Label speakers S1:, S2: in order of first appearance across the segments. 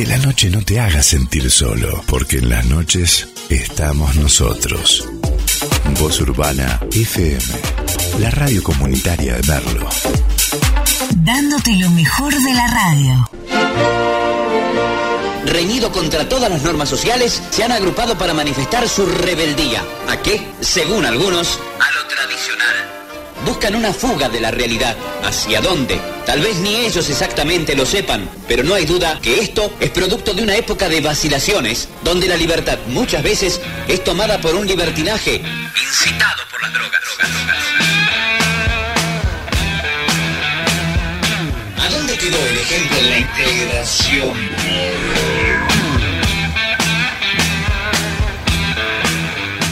S1: Que la noche no te haga sentir solo, porque en las noches estamos nosotros. Voz Urbana FM, la radio comunitaria de Merlo.
S2: Dándote lo mejor de la radio.
S3: Reñido contra todas las normas sociales, se han agrupado para manifestar su rebeldía. ¿A qué? Según algunos, a lo tradicional. Buscan una fuga de la realidad. ¿Hacia dónde? Tal vez ni ellos exactamente lo sepan, pero no hay duda que esto es producto de una época de vacilaciones, donde la libertad muchas veces es tomada por un libertinaje incitado por las drogas. ¿A dónde quedó el ejemplo de la integración?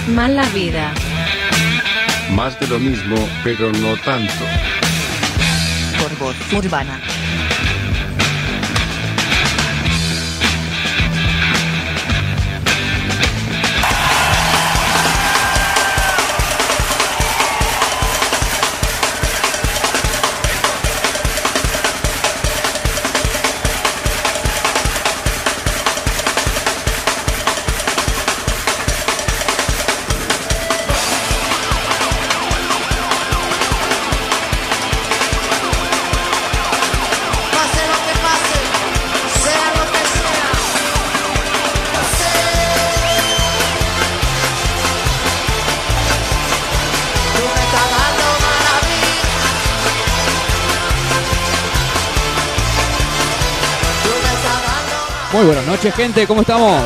S4: Mala vida.
S5: Más de lo mismo, pero no tanto.
S4: Urbana.
S6: Muy buenas noches, gente, ¿cómo estamos?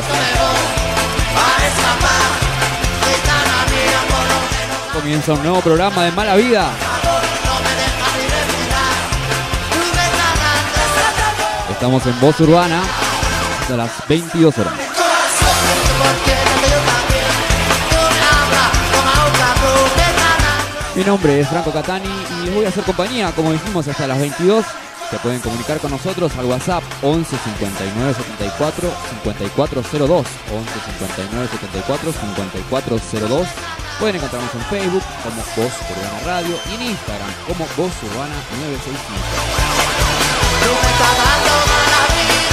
S6: Comienza un nuevo programa de Mala Vida. Estamos en Voz Urbana hasta las 22 horas. Mi nombre es Franco Catani y les voy a hacer compañía, como dijimos, hasta las 22. Se pueden comunicar con nosotros al WhatsApp 11 59 74 5402. 11 59 74 5402. Pueden encontrarnos en Facebook como Voz Urbana Radio y en Instagram como Voz Urbana 965.
S7: Tú me estás dando mala vida.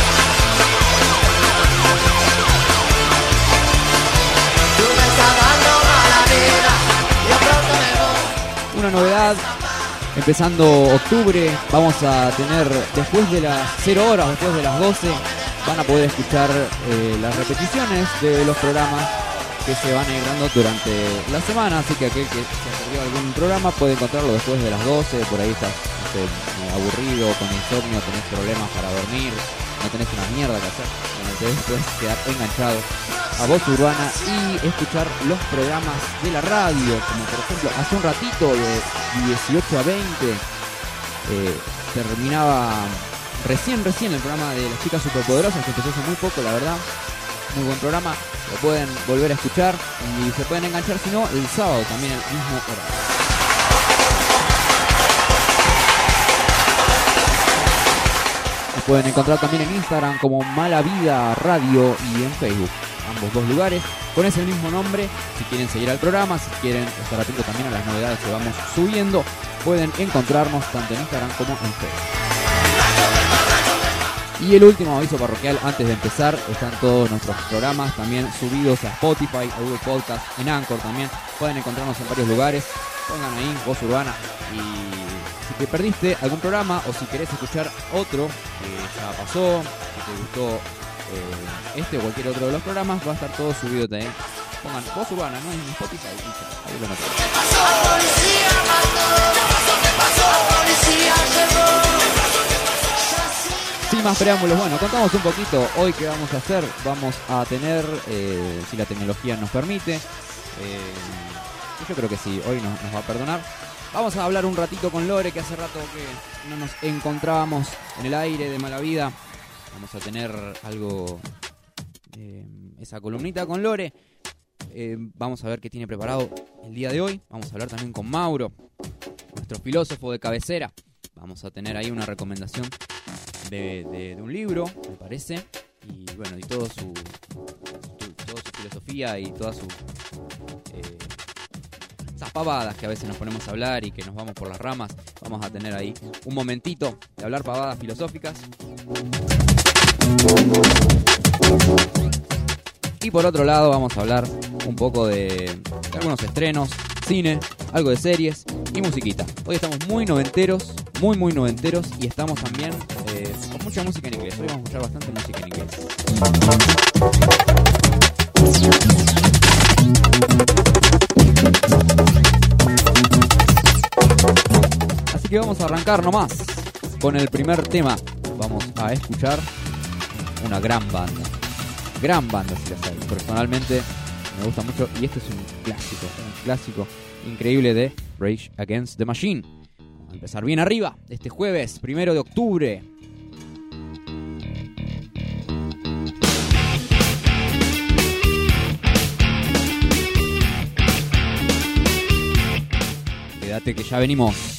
S7: Tú me estás dando mala vida. Yo pronto me voy.
S6: Una novedad, empezando octubre, vamos a tener después de las 0 horas, después de las 12, van a poder escuchar eh, las repeticiones de los programas que se van agregando durante la semana, así que aquel que se perdió algún programa puede encontrarlo después de las 12, por ahí estás aburrido, con insomnio, tenés problemas para dormir, no tenés una mierda que hacer, bueno, entonces puedes quedar enganchado a Voz Urbana y escuchar los programas de la radio, como por ejemplo hace un ratito de 18 a 20 eh, terminaba recién recién el programa de las chicas superpoderosas que empezó hace muy poco la verdad muy buen programa lo pueden volver a escuchar y se pueden enganchar si no el sábado también al mismo horario Nos pueden encontrar también en Instagram como Mala Vida Radio y en Facebook, ambos dos lugares, con ese mismo nombre. Si quieren seguir al programa, si quieren estar atentos también a las novedades que vamos subiendo, pueden encontrarnos tanto en Instagram como en Facebook. Y el último aviso parroquial antes de empezar, están todos nuestros programas también subidos a Spotify, a Google Podcast, en Anchor también. Pueden encontrarnos en varios lugares. Pongan ahí Voz Urbana y si te perdiste algún programa o si querés escuchar otro que ya pasó, que te gustó eh, este o cualquier otro de los programas, va a estar todo subido también. Pongan Voz Urbana, ¿no? En Spotify y ya, ahí lo notan.
S7: Policía mató. Policía llevó.
S6: Más preámbulos, bueno, contamos un poquito hoy qué vamos a hacer. Vamos a tener, eh, si la tecnología nos permite, eh, yo creo que sí, hoy nos, va a perdonar. Vamos a hablar un ratito con Lore, que hace rato que no nos encontrábamos en el aire de mala vida. Vamos a tener algo, eh, esa columnita con Lore. Vamos a ver qué tiene preparado el día de hoy. Vamos a hablar también con Mauro, nuestro filósofo de cabecera. Vamos a tener ahí una recomendación de, un libro, me parece, y bueno, y todo su, toda su filosofía y todas sus eh, esas pavadas que a veces nos ponemos a hablar y que nos vamos por las ramas, vamos a tener ahí un momentito de hablar pavadas filosóficas. Y por otro lado vamos a hablar un poco de algunos estrenos, cine, algo de series y musiquita. Hoy estamos muy noventeros, muy muy noventeros y estamos también mucha música en inglés. Hoy vamos a escuchar bastante música en inglés. Así que vamos a arrancar nomás con el primer tema. Vamos a escuchar una gran banda. Gran banda, si la sabes. Personalmente me gusta mucho y este es un clásico, un clásico increíble de Rage Against the Machine. Vamos a empezar bien arriba este jueves, primero de octubre, Quédate que ya venimos.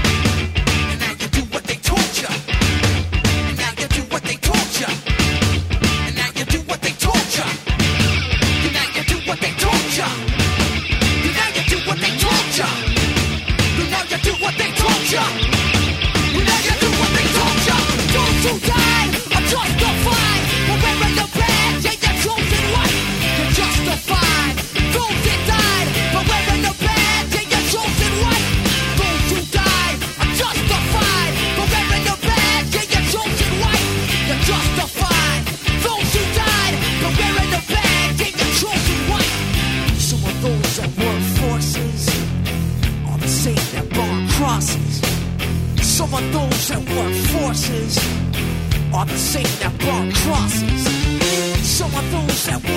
S8: yourself.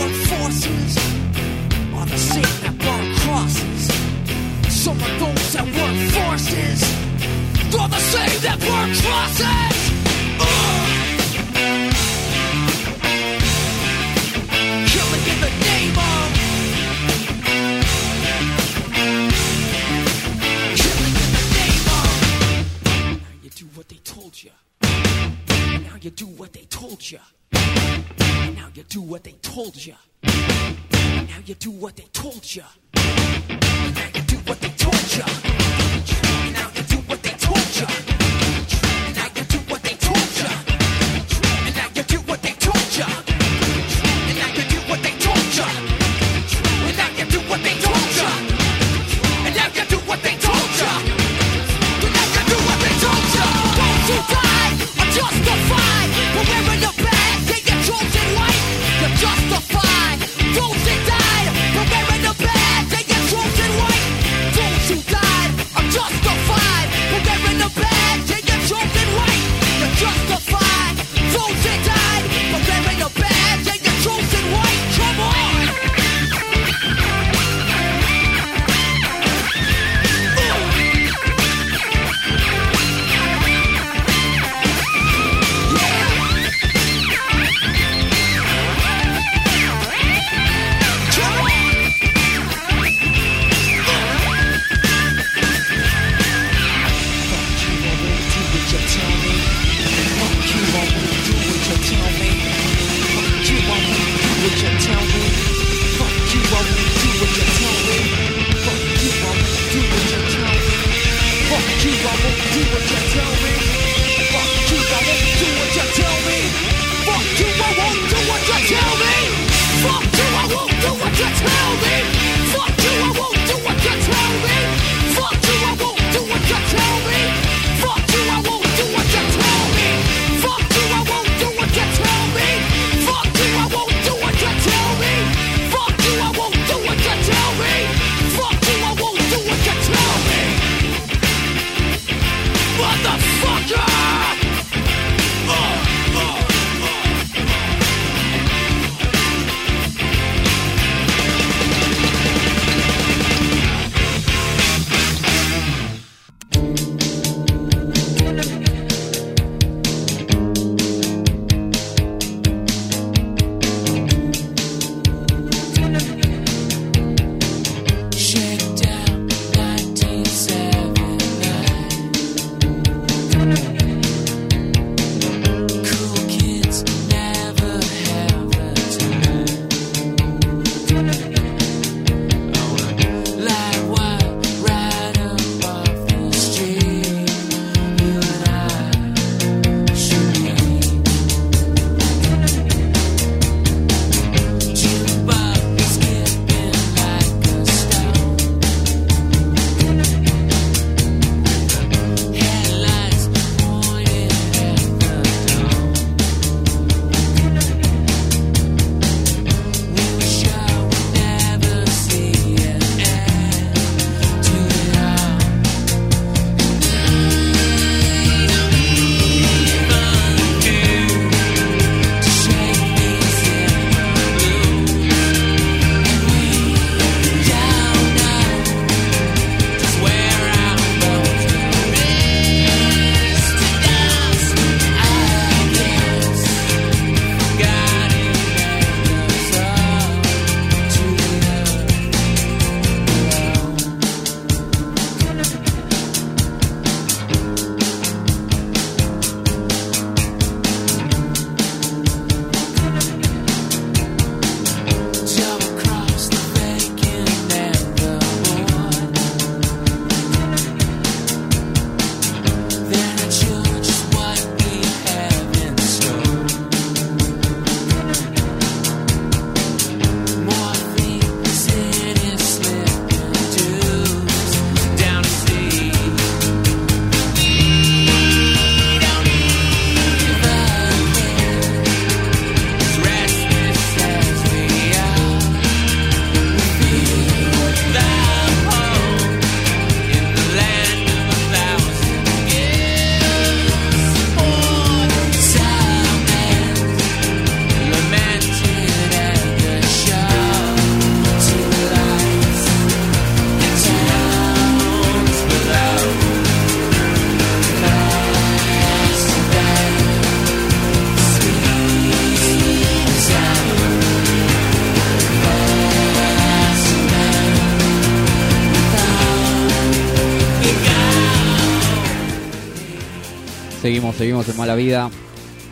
S6: Seguimos, seguimos en mala vida.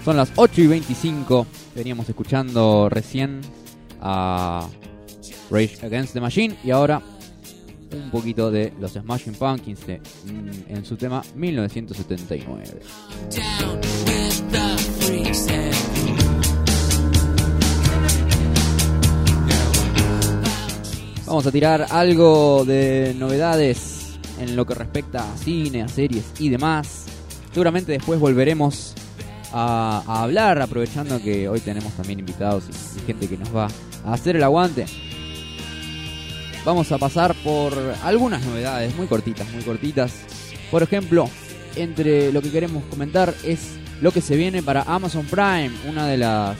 S6: Son las 8 y 25. Veníamos escuchando recién a Rage Against the Machine y ahora un poquito de los Smashing Pumpkins de- mm, en su tema 1979.
S8: Down with the freaks and
S6: Vamos a tirar algo de novedades en lo que respecta a cine, a series y demás. Seguramente después volveremos a, hablar, aprovechando que hoy tenemos también invitados y, y gente que nos va a hacer el aguante. Vamos a pasar por algunas novedades muy cortitas, muy cortitas. Por ejemplo, entre lo que queremos comentar es lo que se viene para Amazon Prime, una de las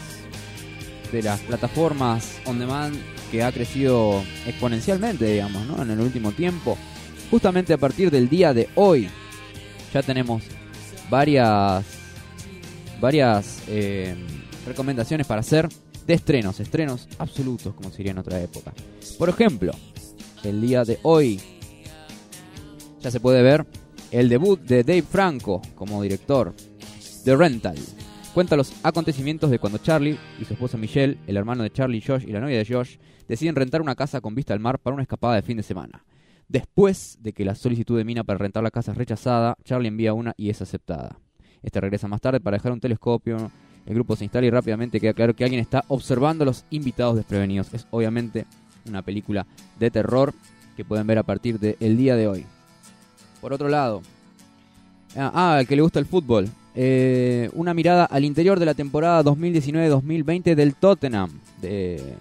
S6: de las plataformas on demand que ha crecido exponencialmente, digamos, ¿no? en el último tiempo. Justamente a partir del día de hoy ya tenemos varias varias eh, recomendaciones para hacer de estrenos, estrenos absolutos, como sería en otra época. Por ejemplo, el día de hoy ya se puede ver el debut de Dave Franco como director de Rental. Cuenta los acontecimientos de cuando Charlie y su esposa Michelle, el hermano de Charlie Josh y la novia de Josh, deciden rentar una casa con vista al mar para una escapada de fin de semana. Después de que la solicitud de Mina para rentar la casa es rechazada, Charlie envía una y es aceptada. Este regresa más tarde para dejar un telescopio. El grupo se instala y rápidamente queda claro que alguien está observando a los invitados desprevenidos. Es obviamente una película de terror que pueden ver a partir del día de hoy. Por otro lado, ah, ah, al que le gusta el fútbol, eh, una mirada al interior de la temporada 2019-2020 del Tottenham. De,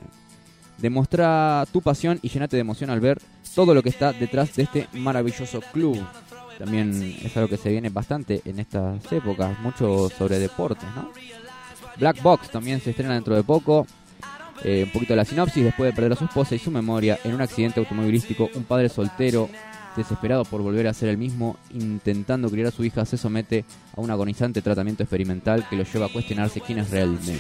S6: demuestra tu pasión y llenate de emoción al ver todo lo que está detrás de este maravilloso club. También es algo que se viene bastante en estas épocas, mucho sobre deportes, ¿no? Black Box también se estrena dentro de poco. Eh, un poquito de la sinopsis, después de perder a su esposa y su memoria en un accidente automovilístico, un padre soltero, desesperado por volver a ser el mismo, intentando criar a su hija, se somete a un agonizante tratamiento experimental que lo lleva a cuestionarse quién es realmente.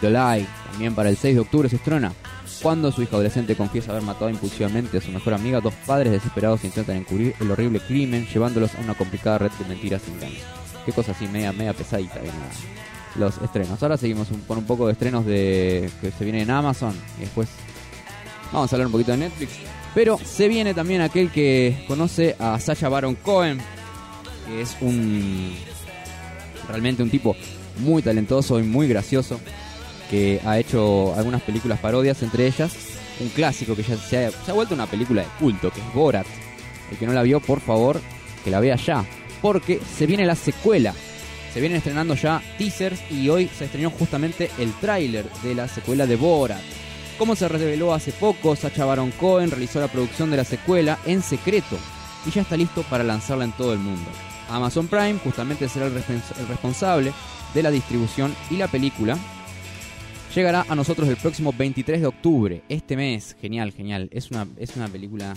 S6: The Lie, también para el 6 de octubre se estrena. Cuando su hija adolescente confiesa haber matado impulsivamente a su mejor amiga, dos padres desesperados intentan encubrir el horrible crimen, llevándolos a una complicada red de mentiras y engaños. Qué cosa así, media, media pesadita vienen la- los estrenos. Ahora seguimos con un poco de estrenos de que se vienen en Amazon y después vamos a hablar un poquito de Netflix. Pero se viene también aquel que conoce a Sacha Baron Cohen, que es un realmente un tipo muy talentoso y muy gracioso que ha hecho algunas películas parodias, entre ellas un clásico que ya se ha, vuelto una película de culto, que es Borat. El que no la vio, por favor, que la vea ya, porque se viene la secuela. Se vienen estrenando ya teasers y hoy se estrenó justamente el tráiler de la secuela de Borat. Como se reveló hace poco, Sacha Baron Cohen realizó la producción de la secuela en secreto y ya está listo para lanzarla en todo el mundo. Amazon Prime justamente será el responsable de la distribución y la película llegará a nosotros el próximo 23 de octubre, este mes. Genial, genial. Es una, es una película...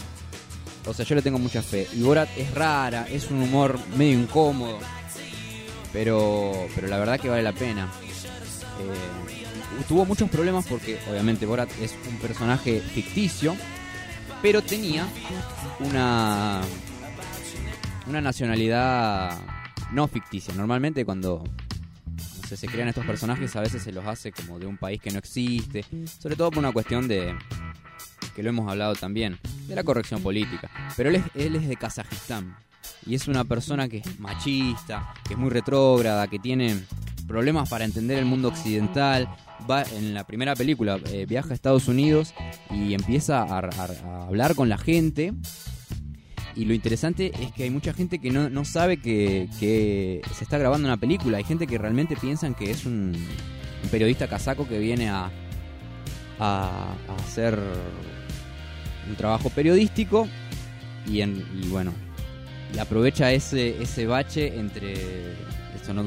S6: O sea, yo le tengo mucha fe. Y Borat es rara, es un humor medio incómodo. Pero, pero la verdad que vale la pena. Eh, tuvo muchos problemas porque obviamente Borat es un personaje ficticio, pero tenía una una nacionalidad no ficticia. Normalmente cuando se crean estos personajes a veces se los hace como de un país que no existe, sobre todo por una cuestión de que lo hemos hablado también, de la corrección política. Pero él es, él es de Kazajistán y es una persona que es machista, que es muy retrógrada, que tiene problemas para entender el mundo occidental. Va en la primera película, eh, viaja a Estados Unidos y empieza a hablar con la gente. Y lo interesante es que hay mucha gente que no, no sabe que, que se está grabando una película. Hay gente que realmente piensan que es un, periodista casaco que viene a, a, hacer un trabajo periodístico y, en, y bueno, y aprovecha ese, ese bache entre eso, ¿no?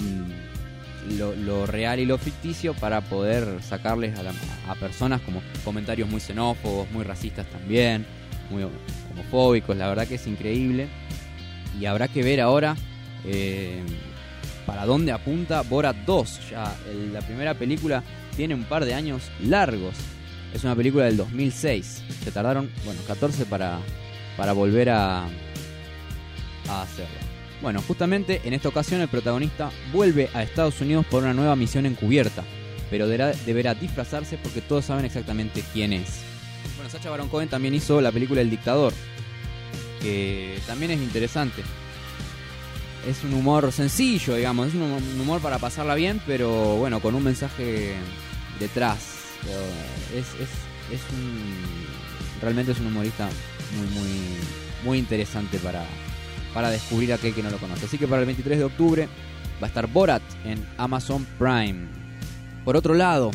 S6: lo, lo real y lo ficticio para poder sacarles a, la- a personas como comentarios muy xenófobos, muy racistas también, muy homofóbicos, la verdad que es increíble. Y habrá que ver ahora eh, para dónde apunta Borat 2. Ya la primera película tiene un par de años largos. Es una película del 2006. Se tardaron, bueno, 14 para, para volver a, a. Bueno, justamente en esta ocasión el protagonista vuelve a Estados Unidos por una nueva misión encubierta, pero deberá disfrazarse porque todos saben exactamente quién es. Bueno, Sacha Baron Cohen también hizo la película El Dictador, que también es interesante. Es un humor sencillo, digamos, es un hum- un humor para pasarla bien, pero bueno, con un mensaje detrás. Es, es, es un. Realmente es un humorista muy, muy, muy interesante para, para descubrir a aquel que no lo conoce. Así que para el 23 de octubre va a estar Borat en Amazon Prime. Por otro lado,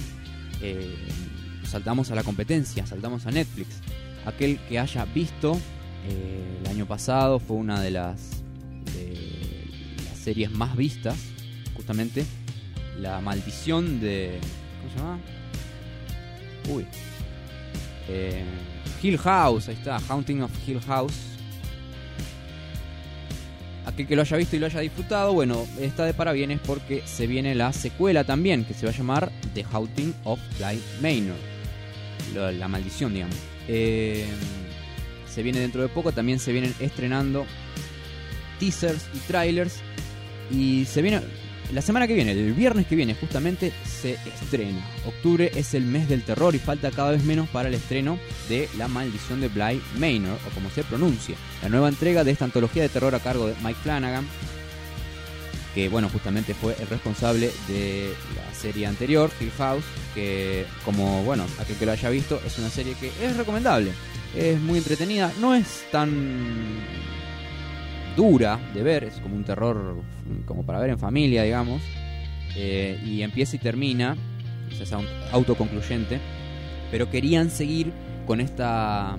S6: eh, saltamos a la competencia, saltamos a Netflix. Aquel que haya visto eh, el año pasado fue una de las, de las series más vistas, justamente La Maldición de. ¿Cómo se llama? Uy. Eh, Hill House, ahí está, Haunting of Hill House. Aquel que lo haya visto y lo haya disfrutado, bueno, está de parabienes porque se viene la secuela también, que se va a llamar The Haunting of Bly Manor. La maldición, digamos. Eh, se viene dentro de poco, también se vienen estrenando teasers y trailers. Y se viene. La semana que viene, el viernes que viene, justamente se estrena. Octubre es el mes del terror y falta cada vez menos para el estreno de La Maldición de Bly Manor, o como se pronuncia. La nueva entrega de esta antología de terror a cargo de Mike Flanagan, que bueno, justamente fue el responsable de la serie anterior, Hill House, que como bueno, aquel que lo haya visto, es una serie que es recomendable. Es muy entretenida, no es tan dura de ver, es como un terror como para ver en familia, digamos. Eh, y empieza y termina, es autoconcluyente. Pero querían seguir con esta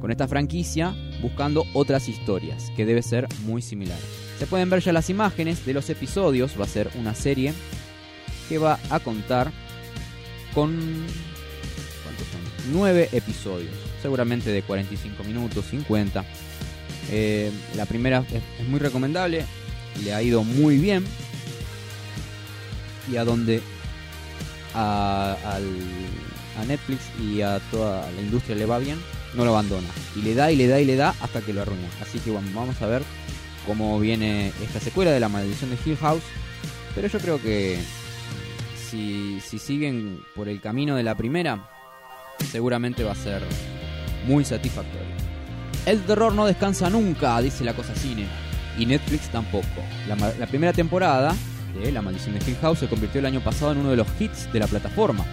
S6: con esta franquicia buscando otras historias, que debe ser muy similar. Se pueden ver ya las imágenes de los episodios, va a ser una serie que va a contar con ¿cuántos son? Nueve episodios, seguramente de 45 minutos, 50. Eh, la primera es, muy recomendable, le ha ido muy bien. Y a donde a Netflix y a toda la industria le va bien, no lo abandona. Y le da y le da y le da hasta que lo arruina. Así que bueno, vamos a ver cómo viene esta secuela de la maldición de Hill House. Pero yo creo que si, si siguen por el camino de la primera, seguramente va a ser muy satisfactorio. El terror no descansa nunca, dice la cosa cine. Y Netflix tampoco. La, la primera temporada de La Maldición de Hill House se convirtió el año pasado en uno de los hits de la plataforma,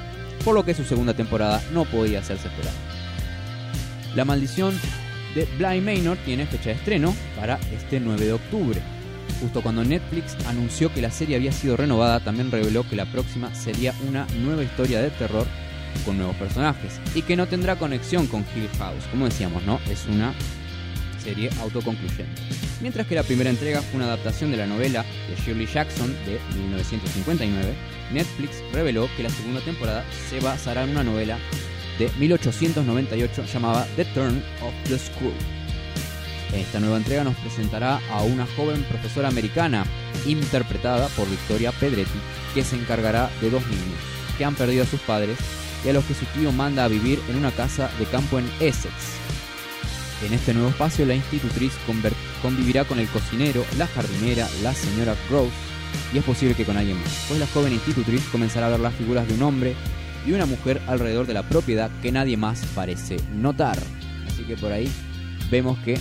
S6: por lo que su segunda temporada no podía hacerse esperar. La Maldición de Bly Manor tiene fecha de estreno para este 9 de octubre. Justo cuando Netflix anunció que la serie había sido renovada, también reveló que la próxima sería una nueva historia de terror con nuevos personajes y que no tendrá conexión con Hill House. Como decíamos, ¿no? Es una serie autoconcluyente. Mientras que la primera entrega fue una adaptación de la novela de Shirley Jackson de 1959, Netflix reveló que la segunda temporada se basará en una novela de 1898 llamada The Turn of the Screw. Esta nueva entrega nos presentará a una joven profesora americana interpretada por Victoria Pedretti, que se encargará de dos niños que han perdido a sus padres y a los que su tío manda a vivir en una casa de campo en Essex. En este nuevo espacio, la institutriz convivirá con el cocinero, la jardinera, la señora Rose y es posible que con alguien más, pues la joven institutriz comenzará a ver las figuras de un hombre y una mujer alrededor de la propiedad que nadie más parece notar. Así que por ahí vemos que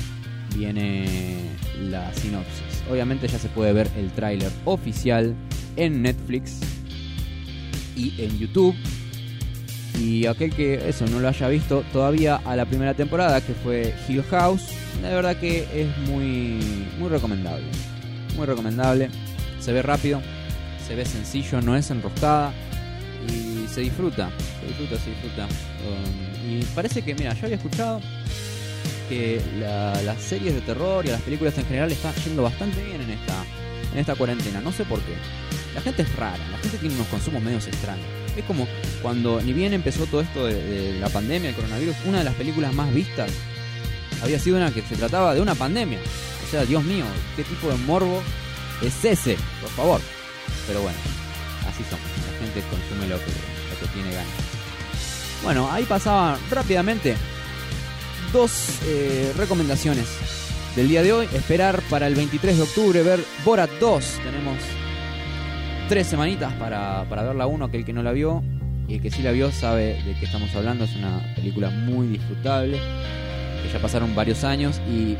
S6: viene la sinopsis. Obviamente ya se puede ver el tráiler oficial en Netflix y en YouTube. Y aquel que eso no lo haya visto todavía a la primera temporada, que fue Hill House, la verdad que es muy, muy recomendable. Muy recomendable. Se ve rápido, se ve sencillo, no es enroscada y se disfruta. Se disfruta, se disfruta. Um, y parece que, mira, yo había escuchado que la- las series de terror y las películas en general están yendo bastante bien en esta, en esta cuarentena. No sé por qué. La gente es rara, la gente tiene unos consumos medios extraños. Es como cuando ni bien empezó todo esto de, de la pandemia, el coronavirus, una de las películas más vistas había sido una que se trataba de una pandemia. O sea, Dios mío, ¿qué tipo de morbo es ese? Por favor. Pero bueno, así son. La gente consume lo que, lo que tiene ganas. Bueno, ahí pasaba rápidamente dos eh, recomendaciones
S9: del día de hoy. Esperar para el 23 de octubre ver Borat 2. Tenemos tres semanitas para, para ver la 1, aquel que no la vio. Y el que sí la vio sabe de qué estamos hablando. Es una película muy disfrutable. Ya pasaron varios años. Y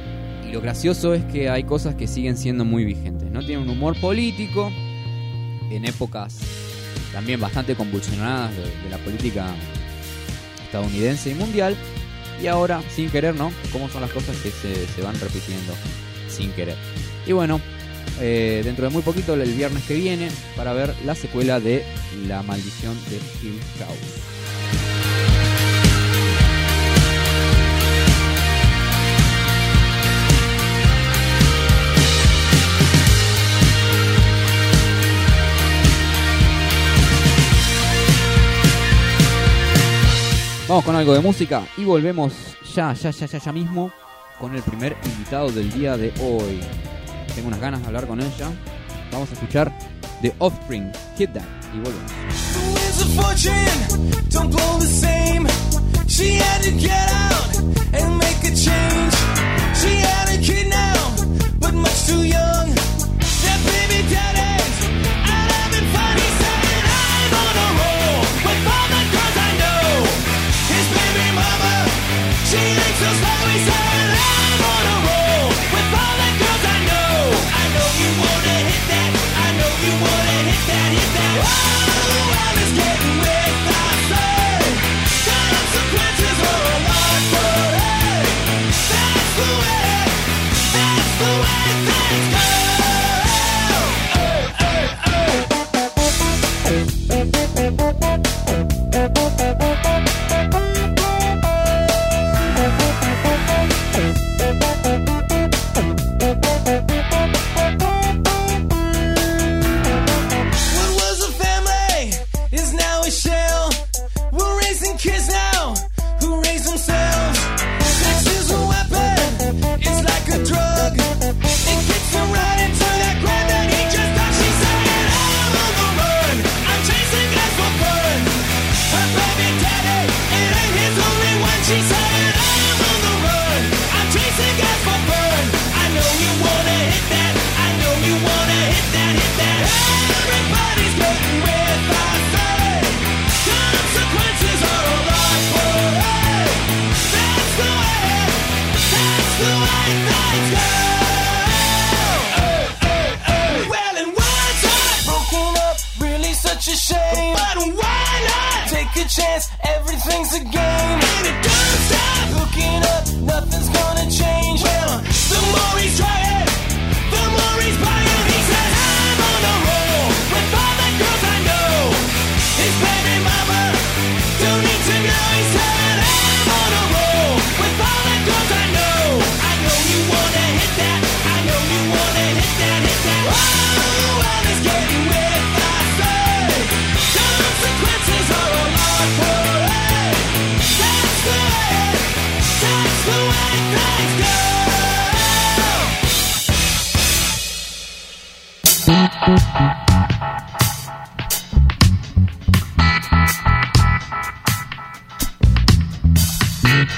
S9: lo gracioso es que hay cosas que siguen siendo muy vigentes. ¿no? Tiene un humor político. En épocas también bastante convulsionadas de, la política estadounidense y mundial. Y ahora, sin querer, ¿no? Cómo son las cosas que se, se van repitiendo sin querer. Y bueno, eh, dentro de muy poquito, el viernes que viene, para ver la secuela de La maldición de Hill House. Vamos con algo de música y volvemos ya, ya, ya, ya, ya mismo con el primer invitado del día de hoy. Tengo unas ganas de hablar con ella. Vamos a escuchar The Offspring, Hit That y volvemos.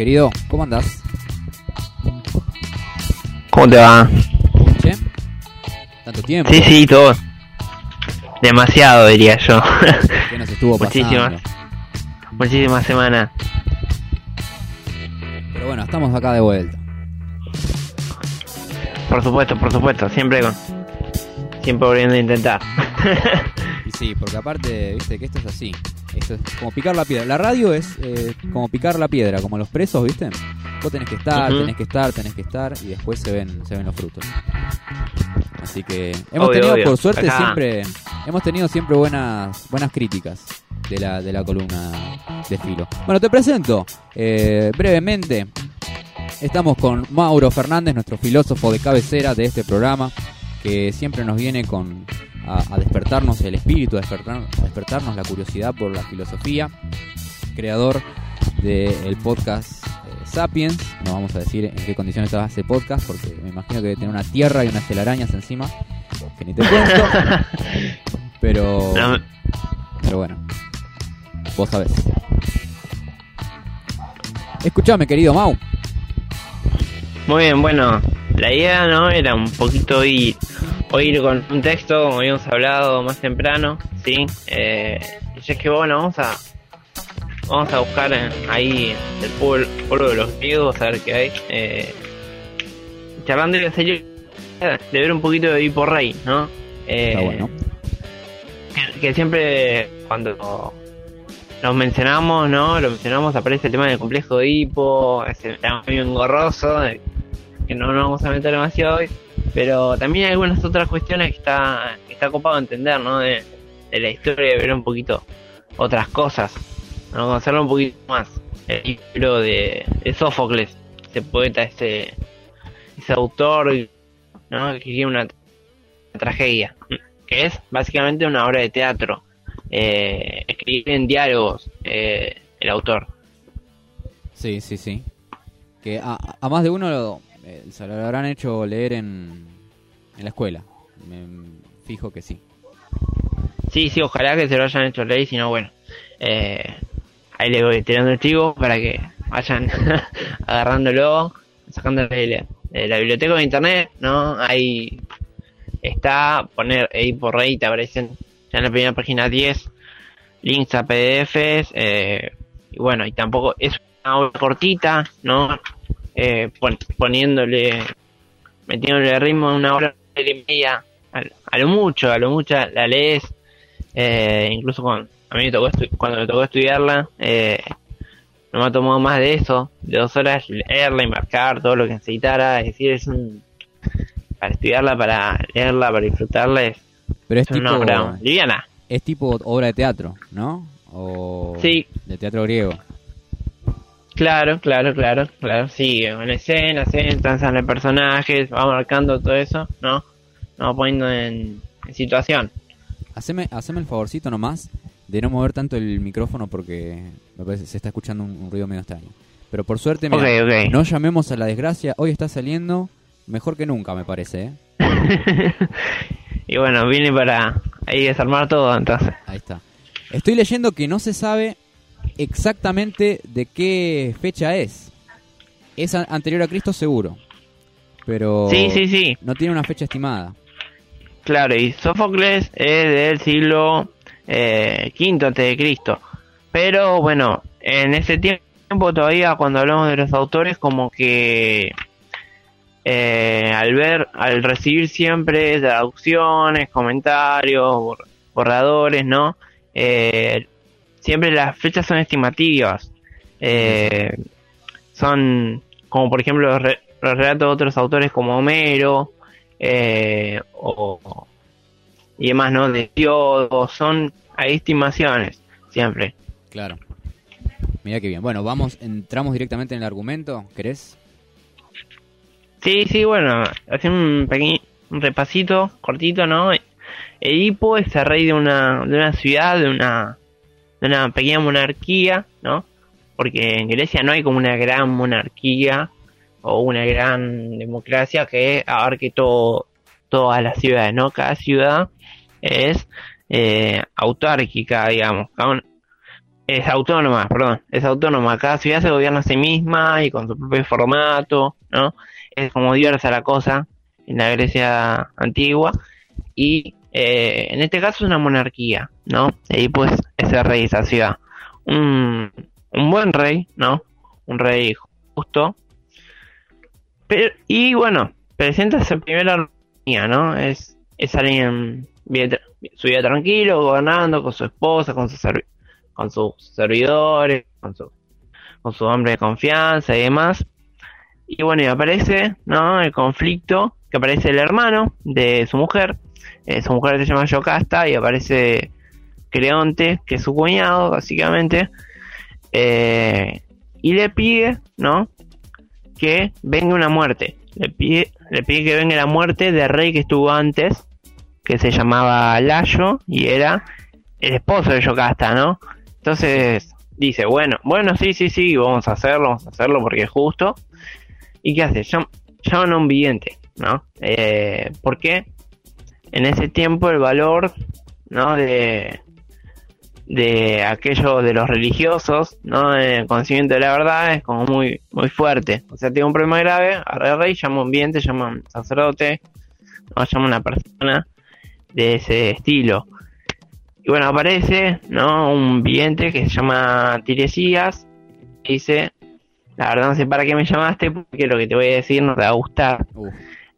S9: querido? ¿Cómo andás?
S10: ¿Cómo te va?
S9: ¿Che? ¿Tanto tiempo?
S10: Sí, sí, todo. Demasiado, diría yo.
S9: ¿Qué nos estuvo pasando?
S10: Muchísimas. Muchísimas semanas.
S9: Pero bueno, estamos acá de vuelta.
S10: Por supuesto, por supuesto. Siempre con. Siempre volviendo a intentar.
S9: Y sí, porque aparte, viste que esto es así. Esto es como picar la piedra. La radio es eh, como picar la piedra, como los presos, ¿viste? Vos tenés que estar,
S10: Ujú.
S9: tenés que estar, tenés que estar y después se ven, se ven los frutos. Así que hemos
S10: Obvio,
S9: tenido,
S10: obvio.
S9: por suerte,
S10: Acá-
S9: siempre, hemos tenido siempre buenas, buenas críticas.
S6: de la, de la columna de Filo. Bueno, te presento eh, brevemente. Estamos con Mauro Fernández, nuestro filósofo de cabecera de este programa, que siempre nos viene con a, a despertarnos el espíritu, a, despertar- a despertarnos la curiosidad por la filosofía, creador del podcast eh, Sapiens. No vamos a decir en qué condiciones estaba ese podcast, porque me imagino que debe tener una tierra y unas telarañas encima, que ni te cuento. Pero, pero bueno, vos sabés. Escuchame, querido Mau.
S10: Muy bien, bueno, la idea no era un poquito ir, o ir con un texto, como habíamos hablado más temprano, ¿sí? Eh, y es que bueno, vamos a vamos a buscar ahí el pueblo, pueblo de los griegos, a ver qué hay. Eh, charlando en serio de ver un poquito de Hippo Rey, ¿no? Eh,
S6: Está bueno.
S10: que, que siempre cuando nos mencionamos, ¿no? Lo mencionamos, aparece el tema del complejo de hipo, ese tema medio engorroso, de- que no nos vamos a meter demasiado hoy, pero también hay algunas otras cuestiones que está, que está copado entender, ¿no? De, de la historia, de ver un poquito otras cosas, ¿no? Conocerlo un poquito más. El libro de, de Sófocles, ese poeta, ese, ese autor, ¿no? Que escribe una tragedia, que es básicamente una obra de teatro. Eh, escribe en diálogos eh, el autor.
S6: Sí, sí, sí. Que a, a más de uno lo, eh, se lo habrán hecho leer en, en la escuela. Me fijo que sí.
S10: Sí, sí, ojalá que se lo hayan hecho leer, si no, bueno. eh, ahí le voy tirando el chivo para que vayan agarrándolo, sacándolo de la, la biblioteca de internet, ¿no? Ahí está, poner ahí por rey, te aparecen ya en la primera página 10 links a PDFs, eh, y bueno, y tampoco es una obra cortita, ¿no? Eh, pon- poniéndole, metiéndole ritmo a una hora y media, a, a lo mucho, a lo mucho la lees, eh, incluso con, a mí me tocó cuando me tocó estudiarla, eh, no me ha tomado más de eso, de dos horas leerla y marcar todo lo que necesitara, es decir, es un, para estudiarla, para leerla, para disfrutarla, es,
S6: Pero es
S10: es una
S6: tipo,
S10: obra liviana.
S6: es tipo obra de teatro, ¿no? O
S10: Sí.
S6: de teatro griego.
S10: Claro, claro, claro, claro, sí, en escena, se entran, salen personajes, va marcando todo eso, ¿no? Va poniendo en, en situación.
S6: Haceme, haceme el favorcito nomás de no mover tanto el micrófono porque me parece se está escuchando un, un ruido medio extraño. Pero por suerte, no llamemos a la desgracia. Hoy está saliendo mejor que nunca, me parece. ¿eh?
S10: Y bueno, vine para ahí desarmar todo, entonces.
S6: Ahí está. Estoy leyendo que no se sabe exactamente de qué fecha es. Es anterior a Cristo seguro. Pero
S10: Sí, sí, sí.
S6: no tiene una fecha estimada.
S10: Claro, y Sófocles es del siglo eh, V antes de Cristo. Pero bueno, en ese tiempo todavía cuando hablamos de los autores como que eh, al ver, al recibir siempre traducciones, comentarios, bor- borradores, ¿no? Eh, siempre las fechas son estimativas. Eh, son como por ejemplo los, re- los relatos de otros autores como Homero eh, o y demás, ¿no? De Diodo, son hay estimaciones siempre.
S6: Claro. Mira qué bien. Bueno, vamos, entramos directamente en el argumento. ¿Querés?
S10: Sí, sí, bueno, hacer un pequeño un repasito cortito, ¿no? Edipo es el rey de una, de una ciudad, de una, de una pequeña monarquía, ¿no? Porque en Grecia no hay como una gran monarquía o una gran democracia que abarque todo, todas las ciudades, ¿no? Cada ciudad es eh, autárquica, digamos. Es autónoma, perdón, es autónoma. Cada ciudad se gobierna a sí misma y con su propio formato, ¿no? Es como diversa la cosa en la Grecia antigua. Y eh, en este caso es una monarquía, ¿no? Y pues es el rey esa ciudad. Un, un buen rey, ¿no? Un rey justo. Pero, y bueno, presenta esa primera armonía, ¿no? Es, es alguien bien, su vida tranquilo, gobernando con su esposa, con servi- con sus servidores, con su, con su hombre de confianza y demás. Y bueno, y aparece, ¿no? El conflicto, que aparece el hermano de su mujer. Eh, su mujer se llama Yocasta y aparece Creonte, que es su cuñado, básicamente, eh, y le pide, ¿no? Que venga una muerte. Le pide, le pide que venga la muerte del rey que estuvo antes, que se llamaba Layo, y era el esposo de Yocasta, ¿no? Entonces dice, bueno, bueno, sí, sí, sí, vamos a hacerlo, vamos a hacerlo porque es justo. ¿Y qué hace? Llam- llaman a un vidente, ¿no? Eh, porque en ese tiempo el valor, ¿no? De, de aquello de los religiosos, ¿no? El conocimiento de la verdad es como muy, muy fuerte. O sea, tiene un problema grave, el rey, llama un vidente, llama a un sacerdote, ¿no? llama una persona de ese estilo. Y bueno, aparece, ¿no? Un vidente que se llama Tiresias, y dice, la verdad no sé para qué me llamaste, porque lo que te voy a decir no te va a gustar.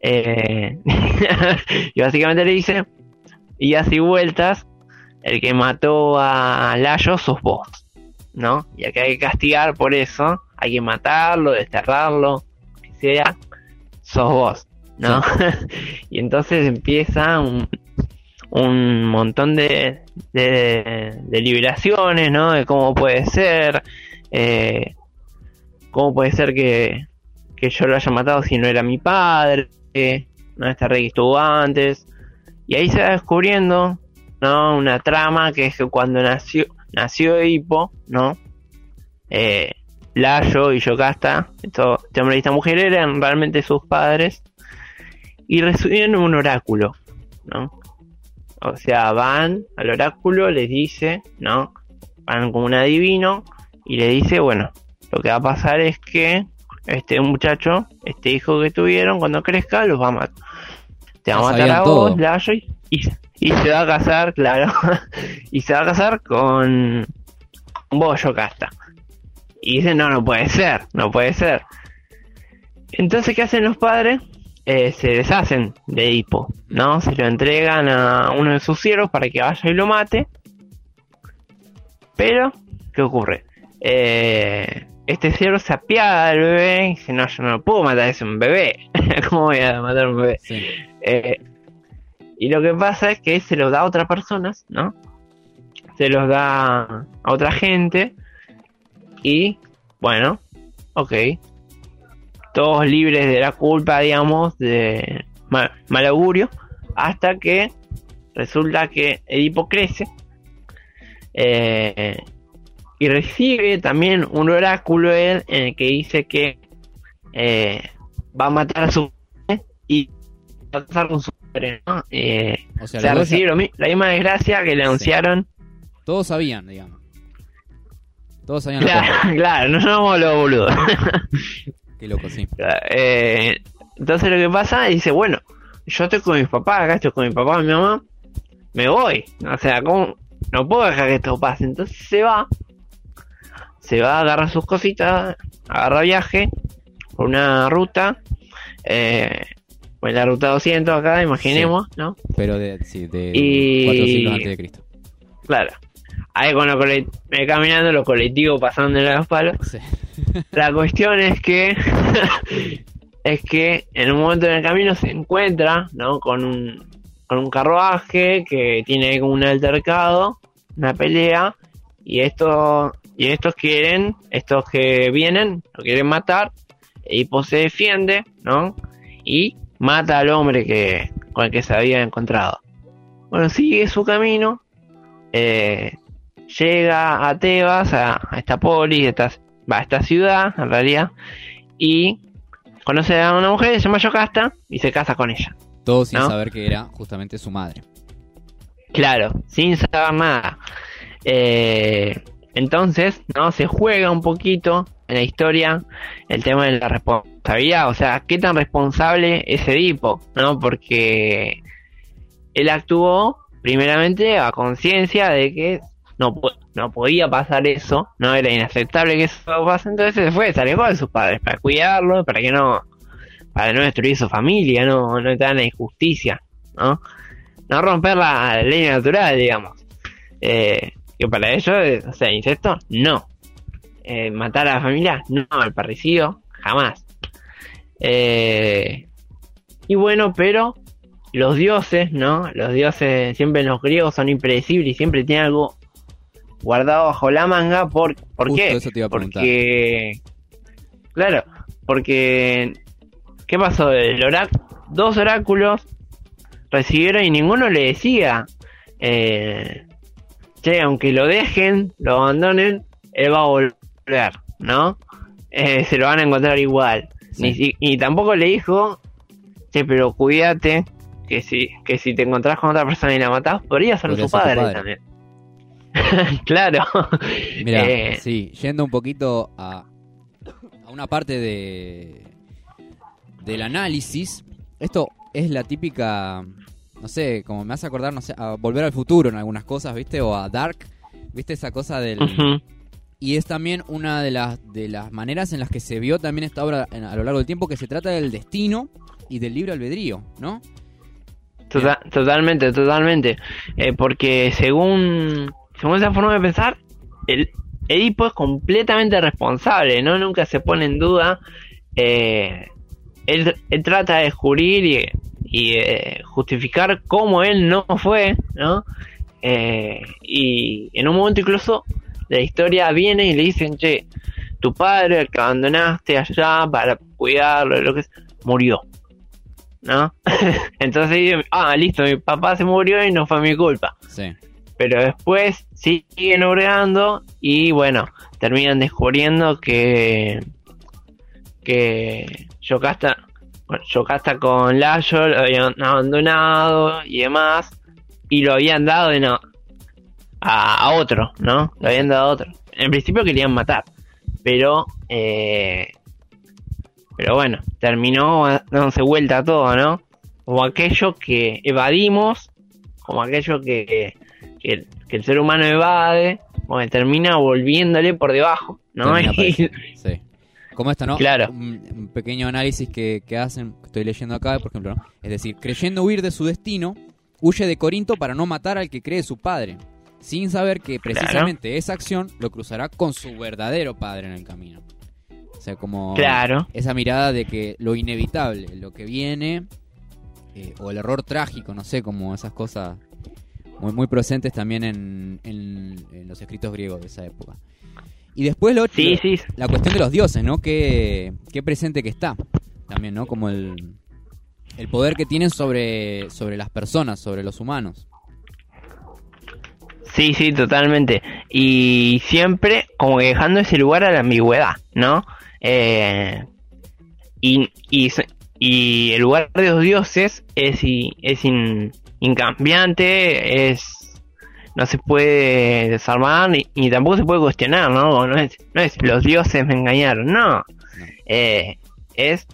S10: Eh, y básicamente le dice, y así vueltas, el que mató a Layo sos vos, ¿no? Y acá hay que castigar por eso, hay que matarlo, desterrarlo, que sea, sos vos, ¿no? y entonces empieza un, un montón de, de, de liberaciones, ¿no? De cómo puede ser, eh, cómo puede ser que, que yo lo haya matado si no era mi padre, no rey que estuvo antes. Y ahí se va descubriendo, ¿no? Una trama que es que cuando nació, nació Edipo, ¿no? Eh, Layo y Yocasta, esto, este hombre y esta mujer eran realmente sus padres. Y recibieron un oráculo, ¿no? O sea, van al oráculo, les dice, ¿no? Van como un adivino y le dice, bueno, lo que va a pasar es que este muchacho, este hijo que tuvieron, cuando crezca, los va a matar. Te va a matar a vos, Layo, y, y, se va a casar, claro, y se va a casar con, con vos, Yocasta. Y dice, no, no puede ser, no puede ser. Entonces, ¿qué hacen los padres? Eh, se deshacen de Edipo, ¿no? Se lo entregan a uno de sus siervos para que vaya y lo mate. Pero, ¿qué ocurre? Eh, este siervo se apiada del bebé y dice, no, yo no lo puedo matar, es un bebé. ¿Cómo voy a matar a un bebé?
S6: Sí.
S10: Eh, y lo que pasa es que se los da a otras personas, ¿no? Se los da a otra gente. Y, bueno, ok. Todos libres de la culpa, digamos, de mal, mal augurio. Hasta que resulta que Edipo crece. eh, y recibe también un oráculo él en el que dice que eh, va a matar a su y va a casar con su padre, ¿no? Eh,
S6: O sea, dos
S10: recibe la misma desgracia que le anunciaron.
S6: todos sabían, digamos. Todos sabían la
S10: Claro, claro, no somos los boludos.
S6: Qué loco, sí.
S10: Eh, entonces lo que pasa dice, bueno, yo estoy con mis papás, acá estoy con mi papá y mi mamá, me voy. O sea, ¿cómo? no puedo dejar que esto pase. Entonces se va, se va a agarrar sus cositas, agarra viaje por una ruta, eh, la ruta 200 acá, imaginemos, ¿no?
S6: Pero de, sí, de
S10: Y-
S6: cuatro siglos antes de Cristo.
S10: Claro. Ahí con los caminando los colectivos pasando de los palos.
S6: Sí.
S10: La cuestión es que es que en un momento en el camino se encuentra, ¿no? Con un con un carruaje que tiene como un altercado, una pelea y estos y estos quieren, estos que vienen, lo quieren matar, y pues se defiende, ¿no? Y mata al hombre que con el que se había encontrado. Bueno, sigue su camino, eh, llega a Tebas, a, a esta polis, esta, va a esta ciudad, en realidad, y conoce a una mujer, se llama Yocasta, y se casa con ella.
S6: Todo sin
S10: ¿No?
S6: saber que era justamente su madre.
S10: Claro, sin saber nada. Eh, entonces, ¿no? Se juega un poquito en la historia el tema de la responsabilidad. O sea, qué tan responsable es Edipo, ¿no? Porque él actuó primeramente a conciencia de que no, no podía pasar eso, no era inaceptable que eso pase, entonces se fue, se alejó de sus padres para cuidarlo, para que no, para no destruir su familia, no, no estar en la injusticia, ¿no? No romper la ley natural, digamos. Eh, que para ellos, eh, o sea, incesto, no. Eh, matar a la familia, no. El parricidio, jamás. Eh, y bueno, pero los dioses, ¿no? Los dioses siempre los griegos son impredecibles y siempre tienen algo guardado bajo la manga. ¿Por, ¿por
S6: Justo
S10: qué?
S6: eso te iba a preguntar.
S10: Porque, claro, porque, ¿qué pasó? El orá- dos oráculos recibieron y ninguno le decía, eh, che, aunque lo dejen, lo abandonen, él va a volver, ¿no? Eh, se lo van a encontrar igual. Ni y tampoco le dijo, che, pero cuídate, que si, que si te encontrás con otra persona y la matás, podría ser
S6: Podría
S10: tu
S6: ser tu
S10: padre. también. claro.
S6: Mira,
S10: Eh,
S6: sí, yendo un poquito a, a una parte de del análisis, esto es la típica, no sé, como me hace acordar, no sé, a Volver al Futuro en algunas cosas, ¿viste? O a Dark, ¿viste? Esa cosa del... Y es también una de las, de las maneras en las que se vio también esta obra en- a lo largo del tiempo, que se trata del destino y del libre albedrío, ¿no?
S10: Tota- totalmente, totalmente. Eh, porque según, según esa forma de pensar, el Edipo es completamente responsable, ¿no? Nunca se pone en duda. eh, él, él trata de descubrir y, y, eh, justificar cómo él no fue, ¿no? Eh, y en un momento incluso la historia viene y le dicen, che, tu padre, el que abandonaste allá para cuidarlo, lo que es, murió. ¿No? Entonces dicen, ah, listo, mi papá se murió y no fue mi culpa.
S6: Sí.
S10: Pero después siguen obregando y bueno, terminan descubriendo que que Yocasta, bueno, Yocasta con Layo lo habían abandonado y demás y lo habían dado de no, a, a otro, ¿no? Lo habían dado a otro. En principio querían matar, pero eh, pero bueno, terminó dándose vuelta a todo, ¿no? Como aquello que evadimos, como aquello que, que, el, que el ser humano evade, bueno, termina volviéndole por debajo, ¿no? Y-
S6: sí. Como esto, ¿no?
S10: Claro.
S6: Un, un pequeño análisis que, que hacen, que estoy leyendo acá, por ejemplo, ¿no? Es decir, creyendo huir de su destino, huye de Corinto para no matar al que cree su padre, sin saber que precisamente esa acción lo cruzará con su verdadero padre en el camino. O sea, como
S10: Claro.
S6: esa mirada de que lo inevitable, lo que viene, eh, o el error trágico, no sé, como esas cosas muy, muy presentes también en, en- en los escritos griegos de esa época. Y después lo,
S10: Sí, sí.
S6: la cuestión de los dioses, ¿no? Qué, qué presente que está también, ¿no? Como el, el poder que tienen sobre, sobre las personas, sobre los humanos.
S10: Sí, sí, totalmente. Y siempre como que dejando ese lugar a la ambigüedad, ¿no? Eh, y, y, y el lugar de los dioses es, es in- incambiante, es no se puede desarmar ni, ni tampoco se puede cuestionar, ¿no? No es, no es los dioses me engañaron, no. Eh, es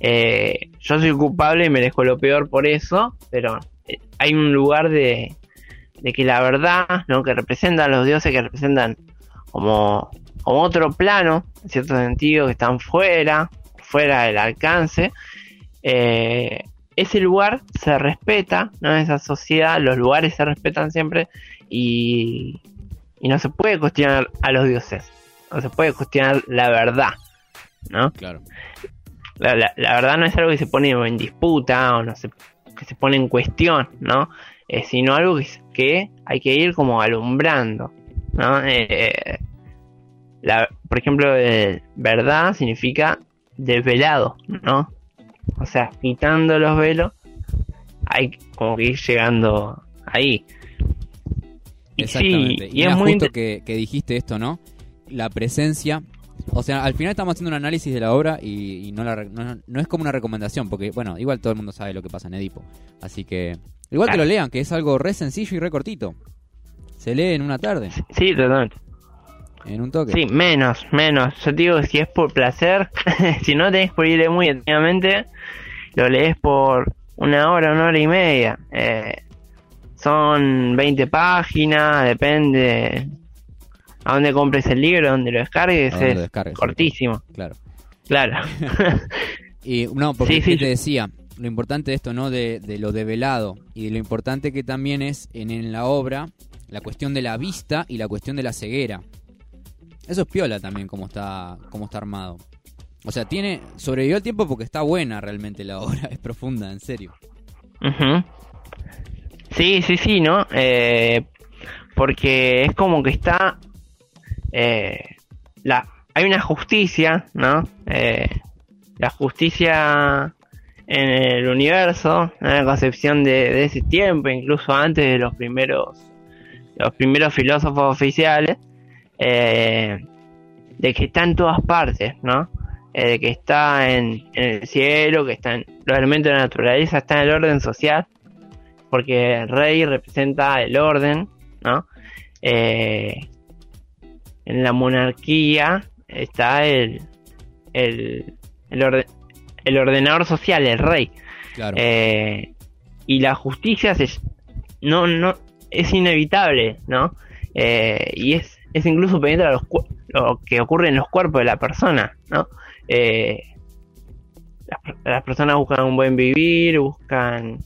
S10: eh, yo soy culpable y merezco lo peor por eso, pero eh, hay un lugar de, de que la verdad, ¿no? Que representan los dioses, que representan como, como otro plano, en cierto sentido, que están fuera, fuera del alcance. eh, ese lugar se respeta, ¿no? Esa sociedad, los lugares se respetan siempre y, y no se puede cuestionar a los dioses, no se puede cuestionar la verdad, ¿no?
S6: Claro.
S10: La, la- la verdad no es algo que se pone en disputa o no se, que se pone en cuestión, ¿no? Eh, sino algo que, que hay que ir como alumbrando, ¿no? Eh, la, por ejemplo, eh, verdad significa desvelado, ¿no? O sea, quitando los velos, hay como que ir llegando ahí.
S6: Exactamente.
S10: sí,
S6: y
S10: y es muy
S6: justo que, que dijiste esto, ¿no? La presencia. O sea, al final estamos haciendo un análisis de la obra y, y no, la no, no es como una recomendación, porque, bueno, igual todo el mundo sabe lo que pasa en Edipo. Así que, igual que lo lean, que es algo re sencillo y re cortito. Se lee en una tarde,
S10: Sí, totalmente.
S6: en un toque.
S10: Sí, menos, menos. Yo te digo si es por placer, si no tenés por ir muy atentamente, lo lees por una hora, una hora y media. Eh, son 20 páginas, depende a dónde compres el libro, a dónde lo descargues,
S6: dónde
S10: es
S6: lo descargues,
S10: cortísimo.
S6: Claro.
S10: Claro.
S6: Y no, porque
S10: Sí, sí,
S6: ¿qué te decía, lo importante de esto, ¿no? De, de lo develado y de lo importante que también es en, en la obra la cuestión de la vista y la cuestión de la ceguera. Eso es piola también como está, como está armado. O sea, tiene sobrevivió el tiempo porque está buena realmente la obra, es profunda, en serio.
S10: Ujú. Sí, sí, sí, ¿no? Eh, porque es como que está... eh, la, hay una justicia, ¿no? Eh, la justicia en el universo, ¿no? la concepción de, de ese tiempo, incluso antes de los primeros, los primeros filósofos oficiales, eh, de que está en todas partes, ¿no? Eh, de que está en, en el cielo, que está en los elementos de la naturaleza, está en el orden social, porque el rey representa el orden, ¿no? Eh, en la monarquía está el, el, el, orde- el ordenador social, el rey.
S6: Claro.
S10: Eh, y la justicia se, no, no, es inevitable, ¿no? Eh, y es, es incluso pendiente a los, lo que ocurre en los cuerpos de la persona, ¿no? Eh, las personas buscan un buen vivir, buscan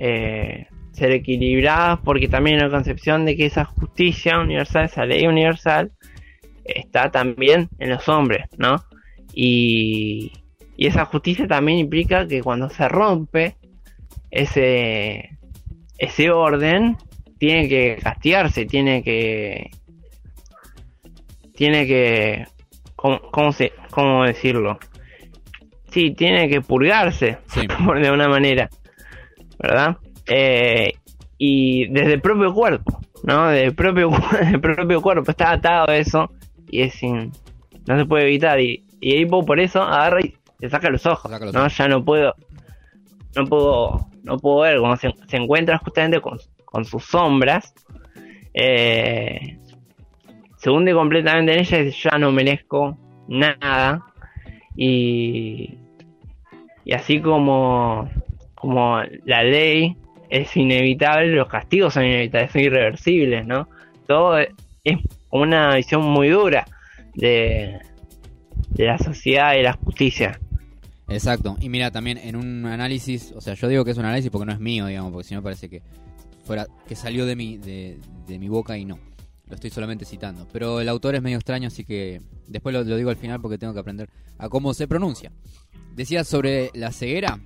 S10: eh, ser equilibradas, porque también hay una concepción de que esa justicia universal, esa ley universal, está también en los hombres, ¿no? Y, y esa justicia también implica que cuando se rompe ese, ese orden, tiene que castigarse, tiene que. Tiene que. ¿Cómo, cómo, se, cómo decirlo? Sí, tiene que purgarse,
S6: Sí.
S10: por de una manera, ¿verdad? Eh, y desde el propio cuerpo, ¿no? Del propio, del propio cuerpo, está atado a eso y es sin, no se puede evitar. Y, y Edipo por eso agarra y se saca los ojos,
S6: Saca los
S10: ¿no?
S6: ojos.
S10: Ya no puedo, no puedo, no puedo ver cómo se, se encuentra justamente con, con sus sombras. Eh, se hunde completamente en ella y dice, ya no merezco nada. Y, y así como, como la ley es inevitable, los castigos son inevitables, son irreversibles, ¿no? Todo es una visión muy dura de, de la sociedad y la justicia.
S6: Exacto. Y mira, también en un análisis, o sea, yo digo que es un análisis porque no es mío, digamos, porque si no parece que fuera que salió de mi de, de mi boca y no. Lo estoy solamente citando. Pero el autor es medio extraño, así que después lo, lo digo al final porque tengo que aprender a cómo se pronuncia. Decía sobre la ceguera.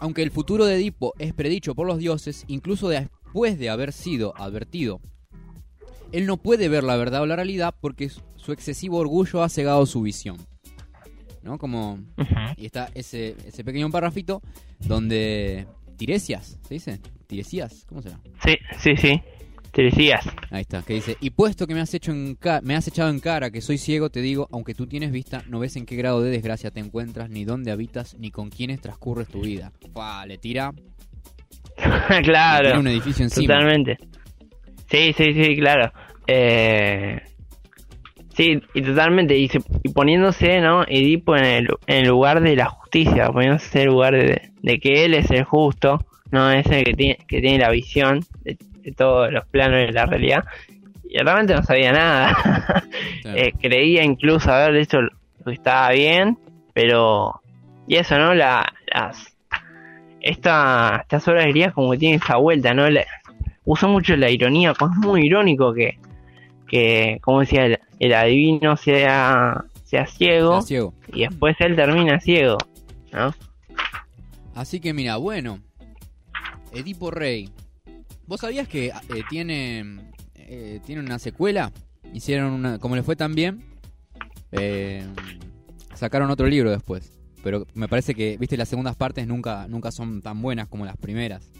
S6: Aunque el futuro de Edipo es predicho por los dioses, incluso después de haber sido advertido, él no puede ver la verdad o la realidad porque su excesivo orgullo ha cegado su visión. ¿No? Como y está ese, ese pequeño parrafito donde Tiresias, ¿se dice? Tiresias, ¿cómo se llama?
S10: Sí, sí, sí. Te decías.
S6: Ahí está, que dice, y puesto que me has hecho en ca- me has echado en cara que soy ciego, te digo, aunque tú tienes vista, no ves en qué grado de desgracia te encuentras, ni dónde habitas, ni con quiénes transcurres tu vida. Fua, le tira, le
S10: claro.
S6: tira un edificio encima.
S10: Totalmente. Sí, sí, sí, claro. Eh, sí, y totalmente. Y, se- y poniéndose, ¿no? Edipo en el, en el lugar de la justicia, poniéndose en el lugar de, de que él es el justo, no es el que tiene, que tiene la visión de, de todos los planos de la realidad. Y realmente no sabía nada.
S6: Claro.
S10: Eh, creía incluso haber hecho lo que estaba bien, pero. Y eso, ¿no? La, las. Esta, estas obras griegas como que tienen esa vuelta, ¿no? La- usa mucho la ironía, como es muy irónico que, que como decía, el, el adivino sea, sea ciego
S6: Está ciego.
S10: y después él termina ciego, ¿no?
S6: Así que mira, bueno, Edipo Rey. ¿Vos sabías que eh, tiene eh, tiene una secuela? Hicieron una, como le fue tan bien, eh, sacaron otro libro después. Pero me parece que, viste, las segundas partes nunca nunca son tan buenas como las primeras.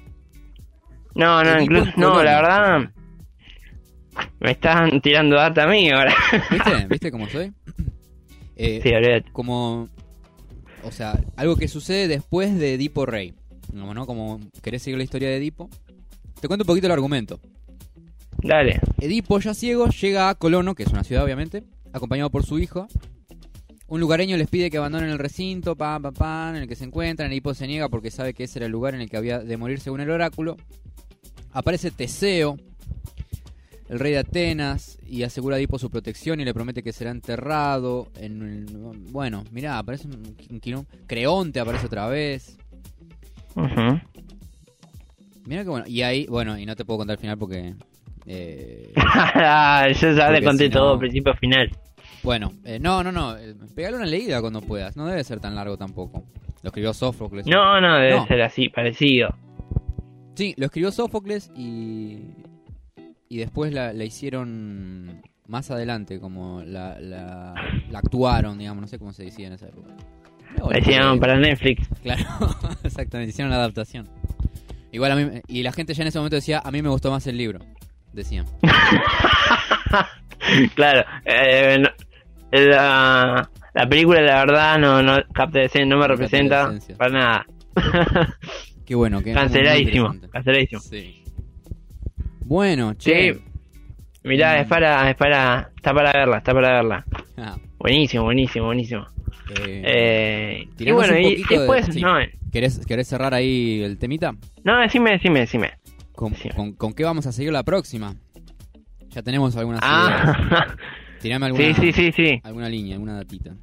S10: No, no, incluso, no, la verdad, me están tirando data a mí ahora.
S6: ¿Viste? ¿Viste cómo soy? Eh,
S10: sí,
S6: como, o sea, algo que sucede después de Edipo Rey. ¿no? Como querés seguir la historia de Edipo. Te cuento un poquito el argumento.
S10: Dale.
S6: Edipo, ya ciego, llega a Colono, que es una ciudad obviamente, acompañado por su hijo. Un lugareño les pide que abandonen el recinto, pam, pam, pam, en el que se encuentran. Edipo se niega porque sabe que ese era el lugar en el que había de morir según el oráculo. Aparece Teseo, el rey de Atenas, y asegura a Edipo su protección y le promete que será enterrado. En el- bueno, mirá, aparece un, un. Creonte aparece otra vez.
S10: Ujú.
S6: Mira que bueno. Y ahí, bueno, y no te puedo contar el final porque... eh,
S10: Yo ya le conté
S6: si no-
S10: todo, principio final.
S6: Bueno, eh, no, no, no. eh, Pegale una leída cuando puedas. No debe ser tan largo tampoco. Lo escribió Sófocles.
S10: No, no, debe
S6: No.
S10: ser así, parecido.
S6: Sí, lo escribió Sófocles y. Y después la, la hicieron más adelante, como la, la, la actuaron, digamos, no sé cómo se decía en esa época. No,
S10: La hicieron
S6: eh,
S10: para Netflix.
S6: Claro, exactamente, hicieron la adaptación. Igual a mí, y la gente ya en ese momento decía, a mí me gustó más el libro, decían.
S10: claro, eh, no- la, la película la verdad no, no no me representa para nada.
S6: Qué bueno, qué
S10: Canceladísimo, canceladísimo.
S6: Sí. Bueno, che.
S10: Sí, mirá, es para, es para, está para verla, está para verla.
S6: Ah,
S10: Buenísimo, buenísimo, buenísimo.
S6: eh,
S10: Eh, y bueno, y
S6: de-
S10: después,
S6: sí.
S10: no,
S6: ¿querés, ¿Querés cerrar ahí el temita?
S10: no, decime, decime, decime.
S6: ¿Con,
S10: Sí.
S6: con, con qué vamos a seguir la próxima? Ya tenemos algunas ideas.
S10: Ah,
S6: Tirame alguna,
S10: sí, sí, sí, sí.
S6: alguna línea, alguna datita.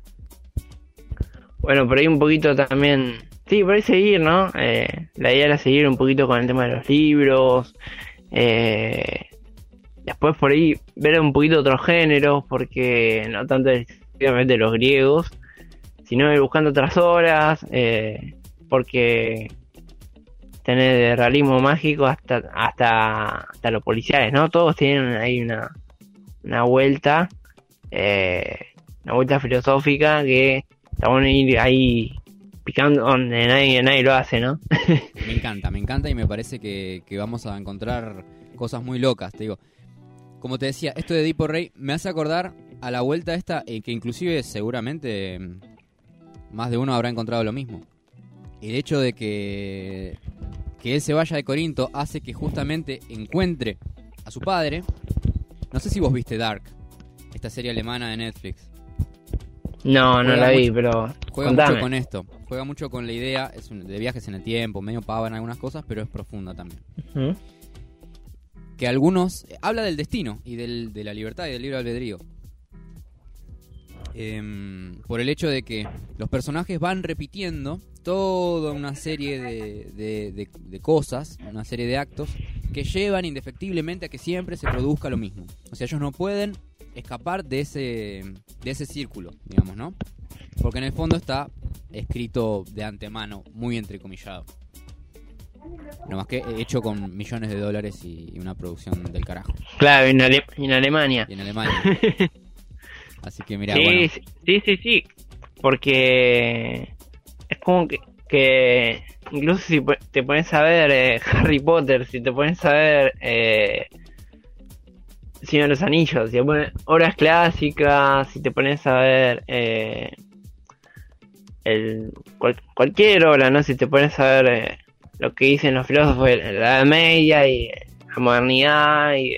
S10: Bueno, por ahí un poquito también. Sí, por ahí seguir, ¿no? Eh, la idea era seguir un poquito con el tema de los libros. Eh, después por ahí ver un poquito otros géneros, porque no tanto exclusivamente los griegos, sino ir buscando otras obras, eh, porque tener de realismo mágico hasta hasta hasta los policiales, ¿no? Todos tienen ahí una, una vuelta, eh, una vuelta filosófica que está bueno ir ahí picando donde nadie, nadie lo hace, ¿no?
S6: Me encanta, me encanta y me parece que, que vamos a encontrar cosas muy locas, te digo. Como te decía, esto de Dipo Rey me hace acordar a la vuelta esta, eh, que inclusive seguramente mm, más de uno habrá encontrado lo mismo. El hecho de que, que él se vaya de Corinto hace que justamente encuentre a su padre. No sé si vos viste Dark, esta serie alemana de Netflix.
S10: No, no
S6: Juega
S10: la vi,
S6: mucho-
S10: pero
S6: Juega
S10: contame.
S6: mucho con esto, juega mucho con la idea es un- de viajes en el tiempo, medio pava en algunas cosas, pero es profunda también. Que algunos. eh, habla del destino y del- de la libertad y del libre albedrío. Em, por el hecho de que los personajes van repitiendo toda una serie de, de- de- de cosas, una serie de actos, que llevan indefectiblemente a que siempre se produzca lo mismo. O sea, ellos no pueden escapar de ese, de ese círculo, digamos, ¿no? Porque en el fondo está escrito de antemano, muy entrecomillado. No más que hecho con millones de dólares y, y una producción del carajo.
S10: Claro, en, Ale- en Alemania.
S6: Y en Alemania. Así que mira,
S10: sí,
S6: bueno.
S10: sí, sí, sí. Porque es como que, que incluso si te pones a ver eh, Harry Potter, si te pones a ver eh, Señor de los Anillos, si te pones obras clásicas, si te pones a ver eh, el, cual- cualquier obra, ¿no? Si te pones a ver eh, lo que dicen los filósofos de la Edad Media y la modernidad y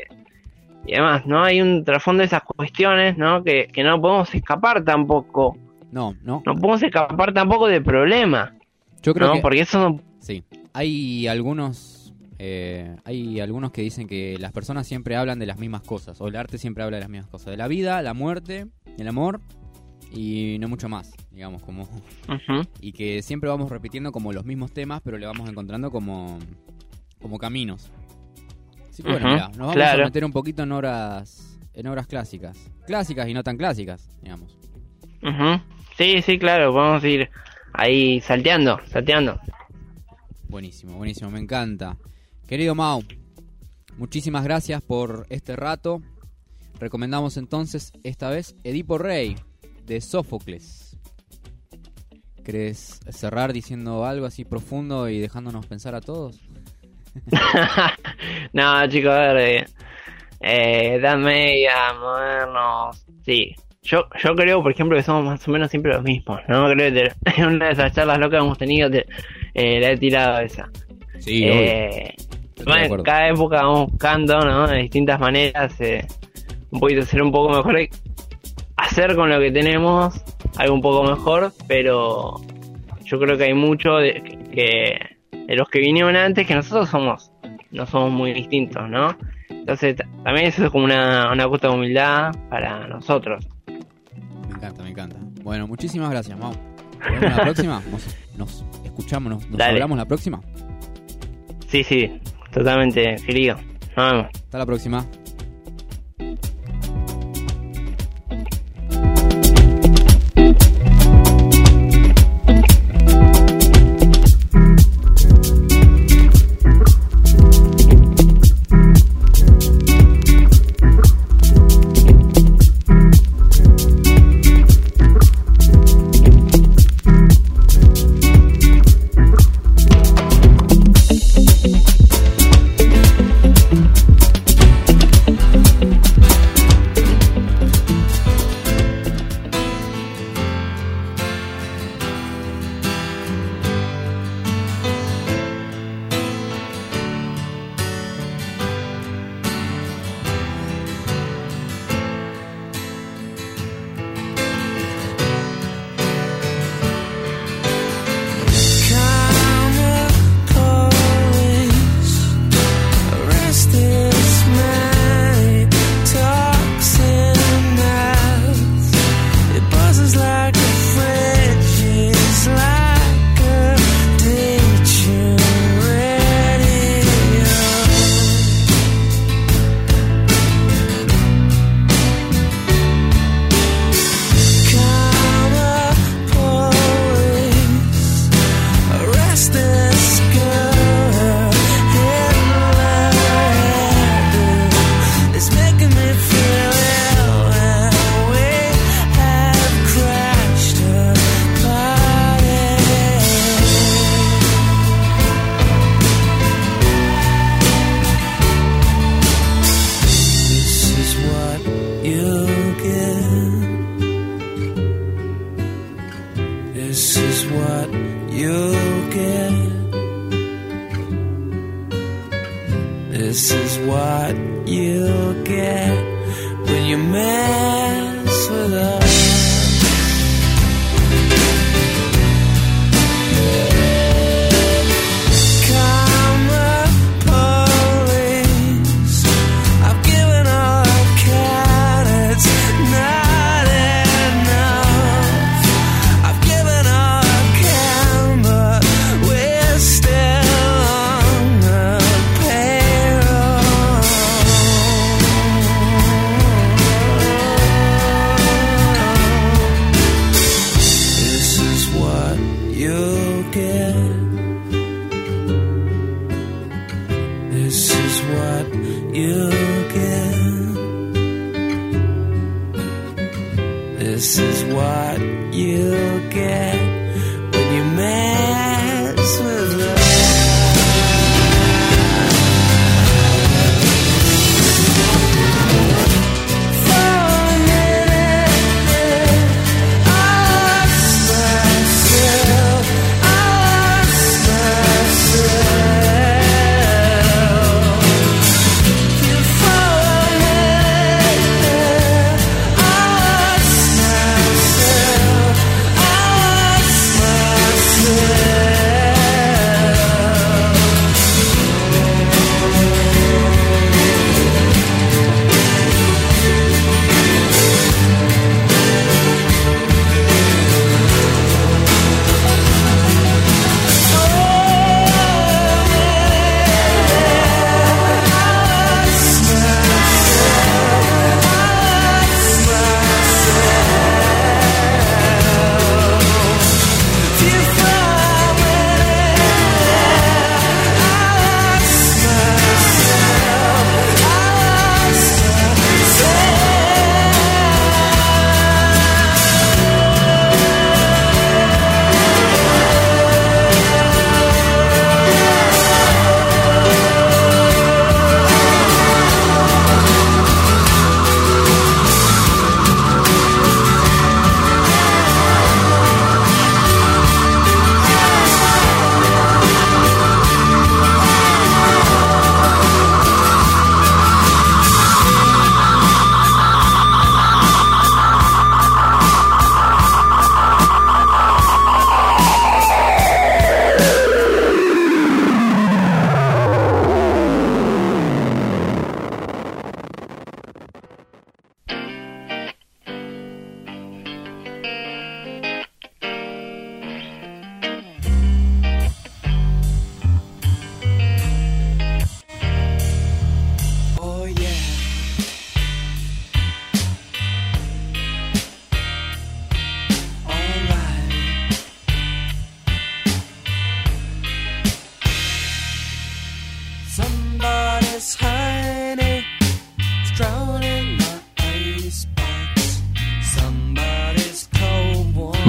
S10: y además, ¿no? Hay un trasfondo de esas cuestiones, ¿no? Que, que no podemos escapar tampoco.
S6: No, no.
S10: No podemos escapar tampoco del problema.
S6: Yo creo
S10: ¿no?
S6: que
S10: Porque eso no...
S6: sí. Hay algunos eh, hay algunos que dicen que las personas siempre hablan de las mismas cosas o el arte siempre habla de las mismas cosas, de la vida, la muerte, el amor y no mucho más, digamos, como y que siempre vamos repitiendo como los mismos temas, pero le vamos encontrando como como caminos. Que bueno, mirá, nos vamos
S10: claro.
S6: a meter un poquito en obras en obras clásicas, clásicas y no tan clásicas, digamos.
S10: Sí, sí, claro, vamos a ir ahí salteando, salteando.
S6: Buenísimo, buenísimo, me encanta. Querido Mau, muchísimas gracias por este rato. Recomendamos entonces esta vez Edipo Rey de Sófocles. ¿Querés cerrar diciendo algo así profundo y dejándonos pensar a todos?
S10: no, chicos, a ver, eh, eh, Edad Media, modernos, sí. Yo, yo creo, por ejemplo, que somos más o menos siempre los mismos, ¿no? Creo que te- en una de esas charlas locas que hemos tenido, te, eh, la he tirado esa.
S6: Sí,
S10: Eh, bueno, cada época vamos buscando, ¿no? De distintas maneras, eh, un poquito ser un poco mejor, hacer con lo que tenemos algo un poco mejor, pero yo creo que hay mucho de, que, de los que vinieron antes que nosotros somos, no somos muy distintos, ¿no? Entonces también eso es como una, una cuota de humildad para nosotros.
S6: Me encanta, me encanta. Bueno, muchísimas gracias, Mau. Nos vemos la próxima. Nos, nos escuchamos, nos, nos hablamos la próxima.
S10: Sí, sí, totalmente, querido. Nos vemos.
S6: Hasta la próxima.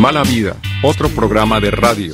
S8: Mala Vida, otro programa de radio.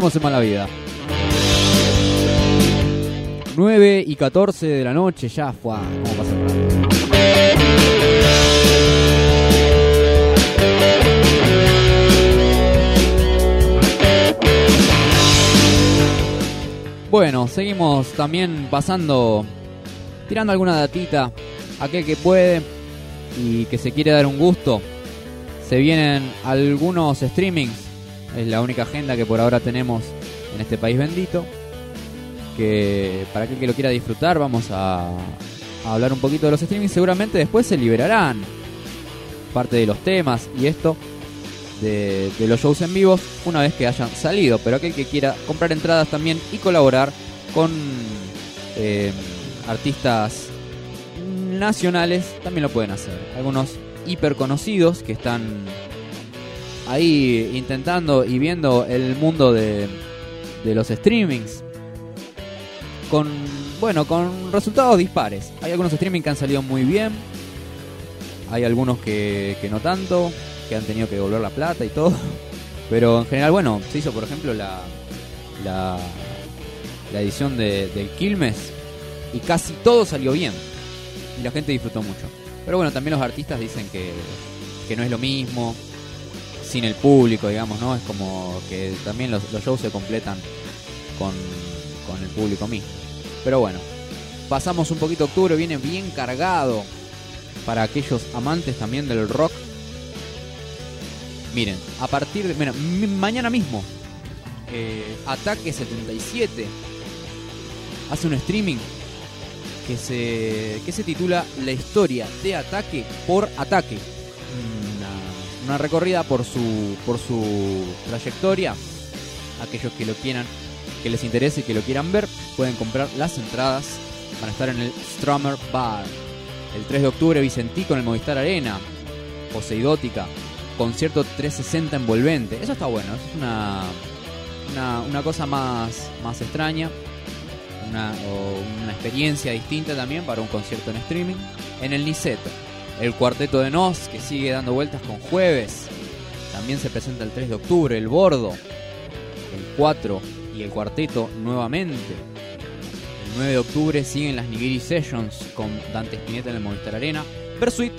S6: Seguimos, en mala vida. 9 y 14 de la noche, ya fue. ¿Cómo pasa? Bueno, seguimos también pasando, tirando alguna datita. Aquel que puede y que se quiere dar un gusto. Se vienen algunos streamings. Es la única agenda que por ahora tenemos en este país bendito. Que para aquel que lo quiera disfrutar, vamos a, hablar un poquito de los streamings. Seguramente después se liberarán parte de los temas y esto de, de los shows en vivos una vez que hayan salido. Pero aquel que quiera comprar entradas también y colaborar con eh, artistas nacionales también lo pueden hacer. Algunos hiper conocidos que están ahí intentando y viendo el mundo de, los streamings con bueno con resultados dispares. Hay algunos streamings que han salido muy bien, hay algunos que, que no tanto, que han tenido que devolver la plata y todo. Pero en general, bueno, se hizo por ejemplo la, la, la edición de, del Quilmes y casi todo salió bien. Y la gente disfrutó mucho. Pero bueno, también los artistas dicen que, que no es lo mismo sin el público, digamos, ¿no? Es como que también los, shows se completan con, con el público mismo. Pero bueno, pasamos un poquito octubre, viene bien cargado para aquellos amantes también del rock. Miren, a partir de. Mira, mi- mañana mismo, eh, Ataque 77 hace un streaming que se, que se titula La historia de Ataque por Ataque. Una, recorrida por su, por su trayectoria. Aquellos que lo quieran, que les interese y que lo quieran ver, pueden comprar las entradas. Van a estar en el Strummer Bar. El 3 de octubre, Vicentico en el Movistar Arena. Poseidótica. Concierto 360 envolvente. Eso está bueno. eso es una, una, una cosa más, más extraña. Una, una experiencia distinta también para un concierto en streaming. En el Niceto. El cuarteto de Nos, que sigue dando vueltas con jueves. También se presenta el 3 de octubre. El Bordo. El 4 y el cuarteto nuevamente. El 9 de octubre siguen las Nigiri Sessions con Dante Spinetta en el Movistar Arena. Bersuit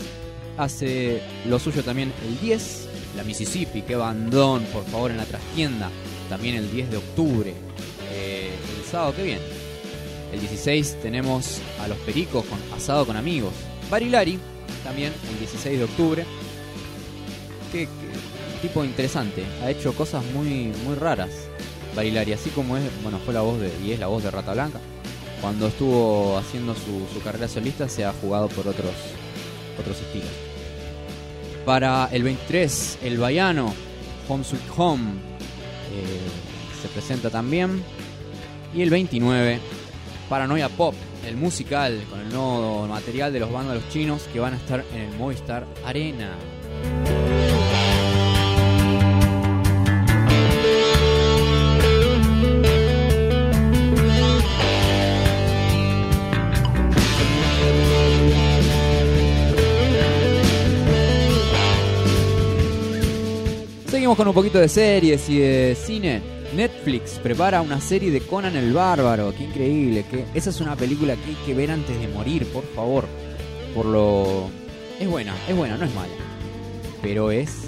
S6: hace lo suyo también el 10. La Mississippi, qué bandón, por favor, en la trastienda. También el 10 de octubre. Eh, el sábado que viene. El 16 tenemos a los Pericos con Asado con Amigos. Barilari, también el 16 de octubre. Qué, tipo interesante. Ha hecho cosas muy, muy raras. Barilari, así como es, bueno, fue la voz de, y es la voz de Rata Blanca. Cuando estuvo haciendo su, su carrera solista se ha jugado por otros, otros estilos. Para el 23, el Baiano, Home Sweet Home, eh, se presenta también. Y el 29, Paranoia Pop, el musical con el nuevo material de los vándalos chinos que van a estar en el Movistar Arena. Seguimos con un poquito de series y de cine. Netflix prepara una serie de Conan el Bárbaro. Qué increíble. Que esa es una película que hay que ver antes de morir, por favor. Por lo. Es buena, es buena, no es mala. Pero es.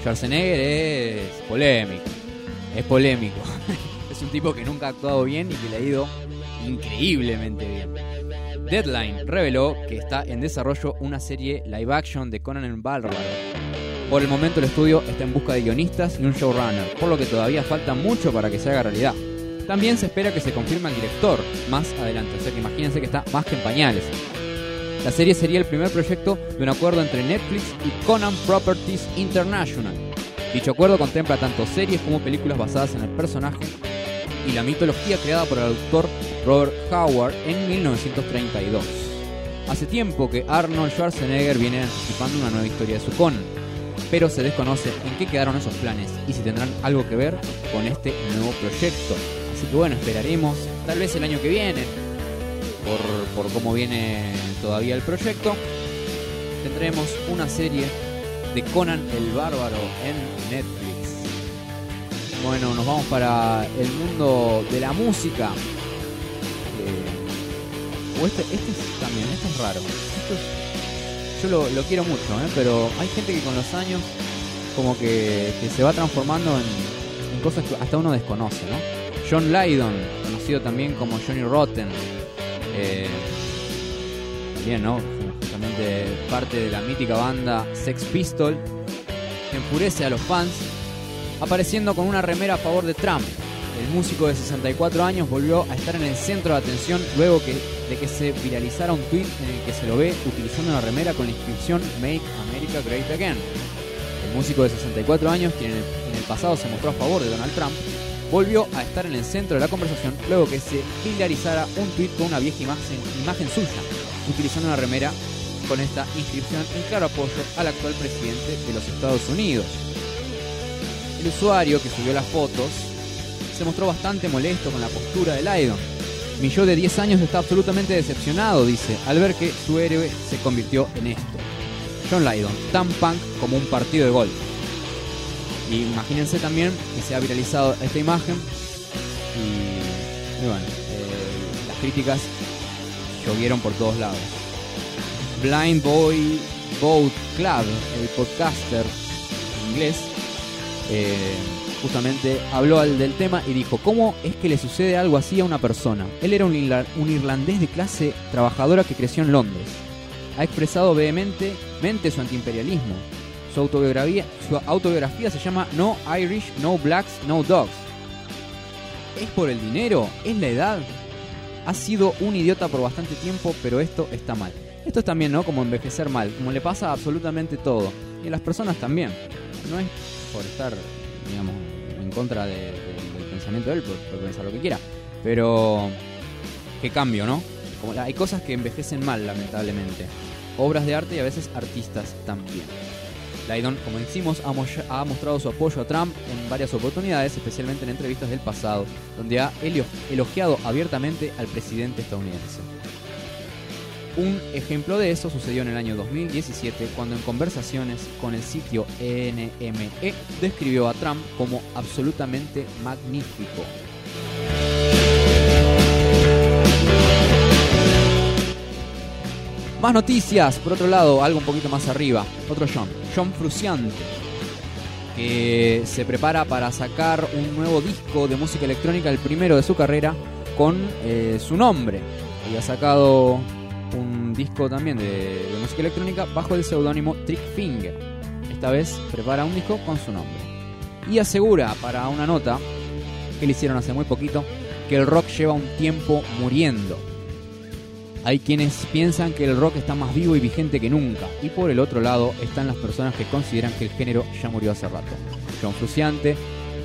S6: Schwarzenegger es polémico. Es polémico. es un tipo que nunca ha actuado bien y que le ha ido increíblemente bien. Deadline reveló que está en desarrollo una serie live action de Conan el Bárbaro. Por el momento el estudio está en busca de guionistas y un showrunner, por lo que todavía falta mucho para que se haga realidad. También se espera que se confirme el director más adelante, o sea que imagínense que está más que en pañales. La serie sería el primer proyecto de un acuerdo entre Netflix y Conan Properties International. Dicho acuerdo contempla tanto series como películas basadas en el personaje y la mitología creada por el autor Robert Howard en 1932. Hace tiempo que Arnold Schwarzenegger viene anticipando una nueva historia de su Conan, pero se desconoce en qué quedaron esos planes y si tendrán algo que ver con este nuevo proyecto. Así que bueno, esperaremos tal vez el año que viene, por, por cómo viene todavía el proyecto, tendremos una serie de Conan el Bárbaro en Netflix. Bueno, nos vamos para el mundo de la música. Eh, o este, este es también, este es raro. Esto es- yo lo, quiero mucho, ¿eh? pero hay gente que con los años como que, se va transformando en, en cosas que hasta uno desconoce, ¿no? John Lydon, conocido también como Johnny Rotten, eh, también, ¿no? Justamente parte de la mítica banda Sex Pistol, enfurece a los fans apareciendo con una remera a favor de Trump. El músico de 64 años volvió a estar en el centro de atención luego que, de que se viralizara un tweet en el que se lo ve utilizando una remera con la inscripción Make America Great Again. El músico de 64 años, quien en el, pasado se mostró a favor de Donald Trump, volvió a estar en el centro de la conversación luego que se viralizara un tweet con una vieja imagen, imagen suya, utilizando una remera con esta inscripción en claro apoyo al actual presidente de los Estados Unidos. El usuario que subió las fotos se mostró bastante molesto con la postura de Lydon. Mi yo de 10 años está absolutamente decepcionado, dice, al ver que su héroe se convirtió en esto. John Lydon, tan punk como un partido de golf. Y imagínense también que se ha viralizado esta imagen y, bueno, eh, las críticas llovieron por todos lados. Blind Boy Boat Club, el podcaster inglés, eh, justamente habló al- del tema y dijo, ¿cómo es que le sucede algo así a una persona? Él era un, irla- un irlandés de clase trabajadora que creció en Londres. Ha expresado vehementemente su antiimperialismo. Su autobiografía, su autobiografía se llama No Irish, No Blacks, No Dogs. ¿Es por el dinero? ¿Es la edad? Ha sido un idiota por bastante tiempo, pero esto está mal. Esto es también, ¿no? Como envejecer mal, como le pasa a absolutamente todo. Y a las personas también. No es por estar, digamos, en contra de- de- del pensamiento de él, por, por pensar lo que quiera. Pero, qué cambio, ¿no? Hay cosas que envejecen mal, lamentablemente. Obras de arte y a veces artistas también. Lydon, como decimos, ha, mo- ha mostrado su apoyo a Trump en varias oportunidades, especialmente en entrevistas del pasado, donde ha elogiado abiertamente al presidente estadounidense. Un ejemplo de eso sucedió en el año 2017 cuando en conversaciones con el sitio NME describió a Trump como absolutamente magnífico. Más noticias, por otro lado, algo un poquito más arriba, otro John, John Fruciante, que se prepara para sacar un nuevo disco de música electrónica, el primero de su carrera, con eh, su nombre. Había sacado disco también de, música electrónica bajo el seudónimo Trick Finger. Esta vez prepara un disco con su nombre. Y asegura para una nota que le hicieron hace muy poquito que el rock lleva un tiempo muriendo. Hay quienes piensan que el rock está más vivo y vigente que nunca, y por el otro lado están las personas que consideran que el género ya murió hace rato. John Fruciante,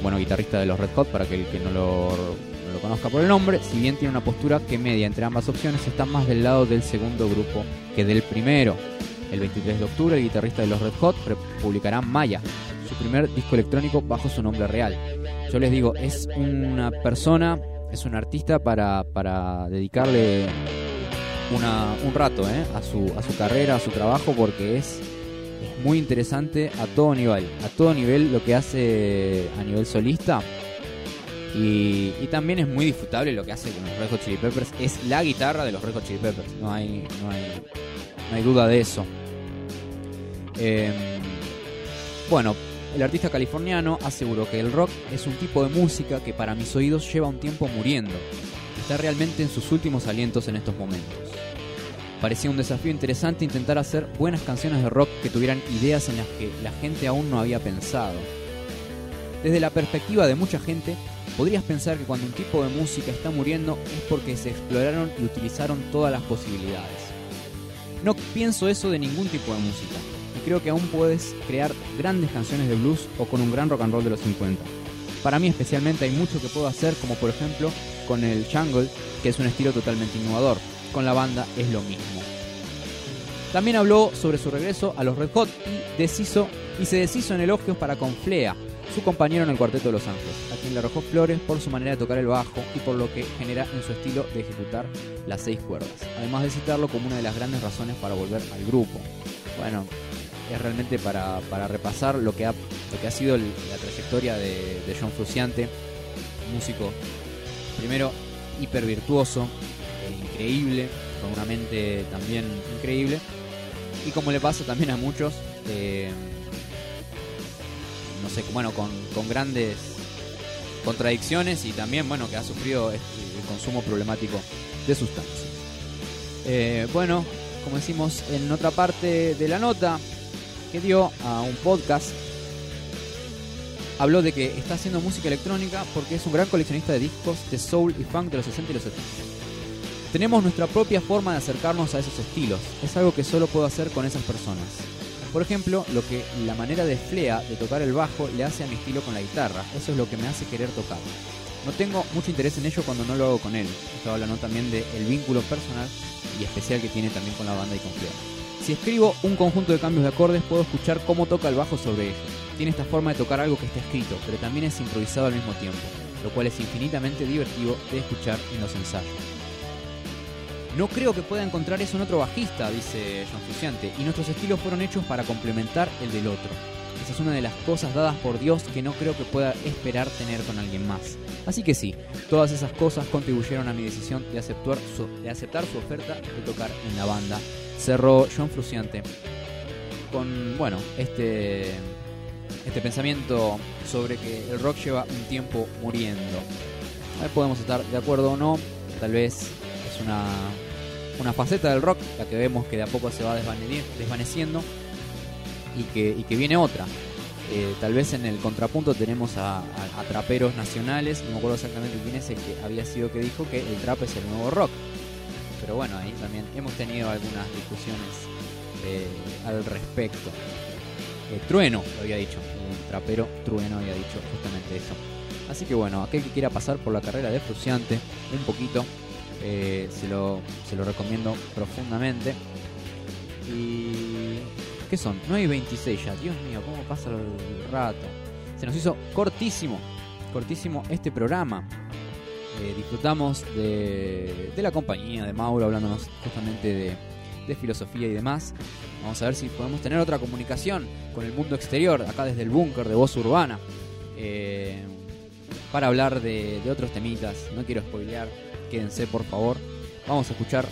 S6: bueno, guitarrista de los Red Hot, para aquel que no lo, conozca por el nombre, si bien tiene una postura que media entre ambas opciones, está más del lado del segundo grupo que del primero. El 23 de octubre, el guitarrista de los Red Hot publicará Maya, su primer disco electrónico bajo su nombre real. Yo les digo, es una persona, es un artista para, para dedicarle un rato ¿eh? a, su, a su carrera, a su trabajo, porque es es muy interesante a todo nivel. A todo nivel lo que hace a nivel solista. Y, también es muy disfrutable lo que hace con los Red Hot Chili Peppers. Es la guitarra de los Red Hot Chili Peppers. No hay, no hay, no hay duda de eso. Eh, bueno, el artista californiano aseguró que el rock es un tipo de música que para mis oídos lleva un tiempo muriendo. Está realmente en sus últimos alientos en estos momentos. Parecía un desafío interesante intentar hacer buenas canciones de rock que tuvieran ideas en las que la gente aún no había pensado. Desde la perspectiva de mucha gente, podrías pensar que cuando un tipo de música está muriendo es porque se exploraron y utilizaron todas las posibilidades. No pienso eso de ningún tipo de música, y creo que aún puedes crear grandes canciones de blues o con un gran rock and roll de los 50. Para mí especialmente hay mucho que puedo hacer, como por ejemplo con el jungle, que es un estilo totalmente innovador. Con la banda es lo mismo. También habló sobre su regreso a los Red Hot y, y se deshizo en elogios para con Flea, su compañero en el Cuarteto de Los Ángeles, a quien le arrojó flores por su manera de tocar el bajo y por lo que genera en su estilo de ejecutar las seis cuerdas, además de citarlo como una de las grandes razones para volver al grupo. Bueno, es realmente para, para repasar lo que ha, lo que ha sido la trayectoria de, John Fruciante, músico primero hiper virtuoso, eh, increíble, con una mente también increíble, y como le pasa también a muchos, eh, no sé, bueno, con, con grandes contradicciones y también, bueno, que ha sufrido el consumo problemático de sustancias. Eh, bueno, como decimos en otra parte de la nota que dio a un podcast, habló de que está haciendo música electrónica porque es un gran coleccionista de discos de soul y funk de los 60 y los 70. Tenemos nuestra propia forma de acercarnos a esos estilos, es algo que solo puedo hacer con esas personas. Por ejemplo, lo que la manera de Flea de tocar el bajo le hace a mi estilo con la guitarra, eso es lo que me hace querer tocar. No tengo mucho interés en ello cuando no lo hago con él. Estaba hablando también del vínculo personal y especial que tiene también con la banda y con Flea. Si escribo un conjunto de cambios de acordes, puedo escuchar cómo toca el bajo sobre ellos. Tiene esta forma de tocar algo que está escrito, pero también es improvisado al mismo tiempo, lo cual es infinitamente divertido de escuchar en los ensayos. No creo que pueda encontrar eso en otro bajista, dice John Frusciante, y nuestros estilos fueron hechos para complementar el del otro. Esa es una de las cosas dadas por Dios que no creo que pueda esperar tener con alguien más. Así que sí, todas esas cosas contribuyeron a mi decisión de aceptar su, oferta de tocar en la banda. Cerró John Frusciante con, bueno, este, este pensamiento sobre que el rock lleva un tiempo muriendo. A ver, podemos estar de acuerdo o no, tal vez es una, una faceta del rock la que vemos que de a poco se va desvaneci- desvaneciendo y que, y que viene otra. Eh, tal vez en el contrapunto tenemos a traperos nacionales, no me acuerdo exactamente quién es el que había sido que dijo que el trap es el nuevo rock. Pero bueno, ahí también hemos tenido algunas discusiones eh, al respecto. Eh, Trueno lo había dicho, el trapero Trueno había dicho justamente eso. Así que bueno, aquel que quiera pasar por la carrera de Fruciante un poquito, eh, se, lo, se lo recomiendo profundamente. Y... ¿Qué son? 9 y 26 ya, Dios mío, cómo pasa el rato. Se nos hizo cortísimo, cortísimo este programa. Eh, disfrutamos de, de la compañía de Mauro hablándonos justamente de, de filosofía y demás. Vamos a ver si podemos tener otra comunicación con el mundo exterior, acá desde el búnker de voz urbana, eh, para hablar de, de otros temitas. No quiero spoilear, quédense por favor. Vamos a escuchar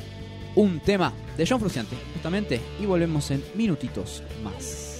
S6: un tema de John Fruciante, justamente, y volvemos en minutitos más.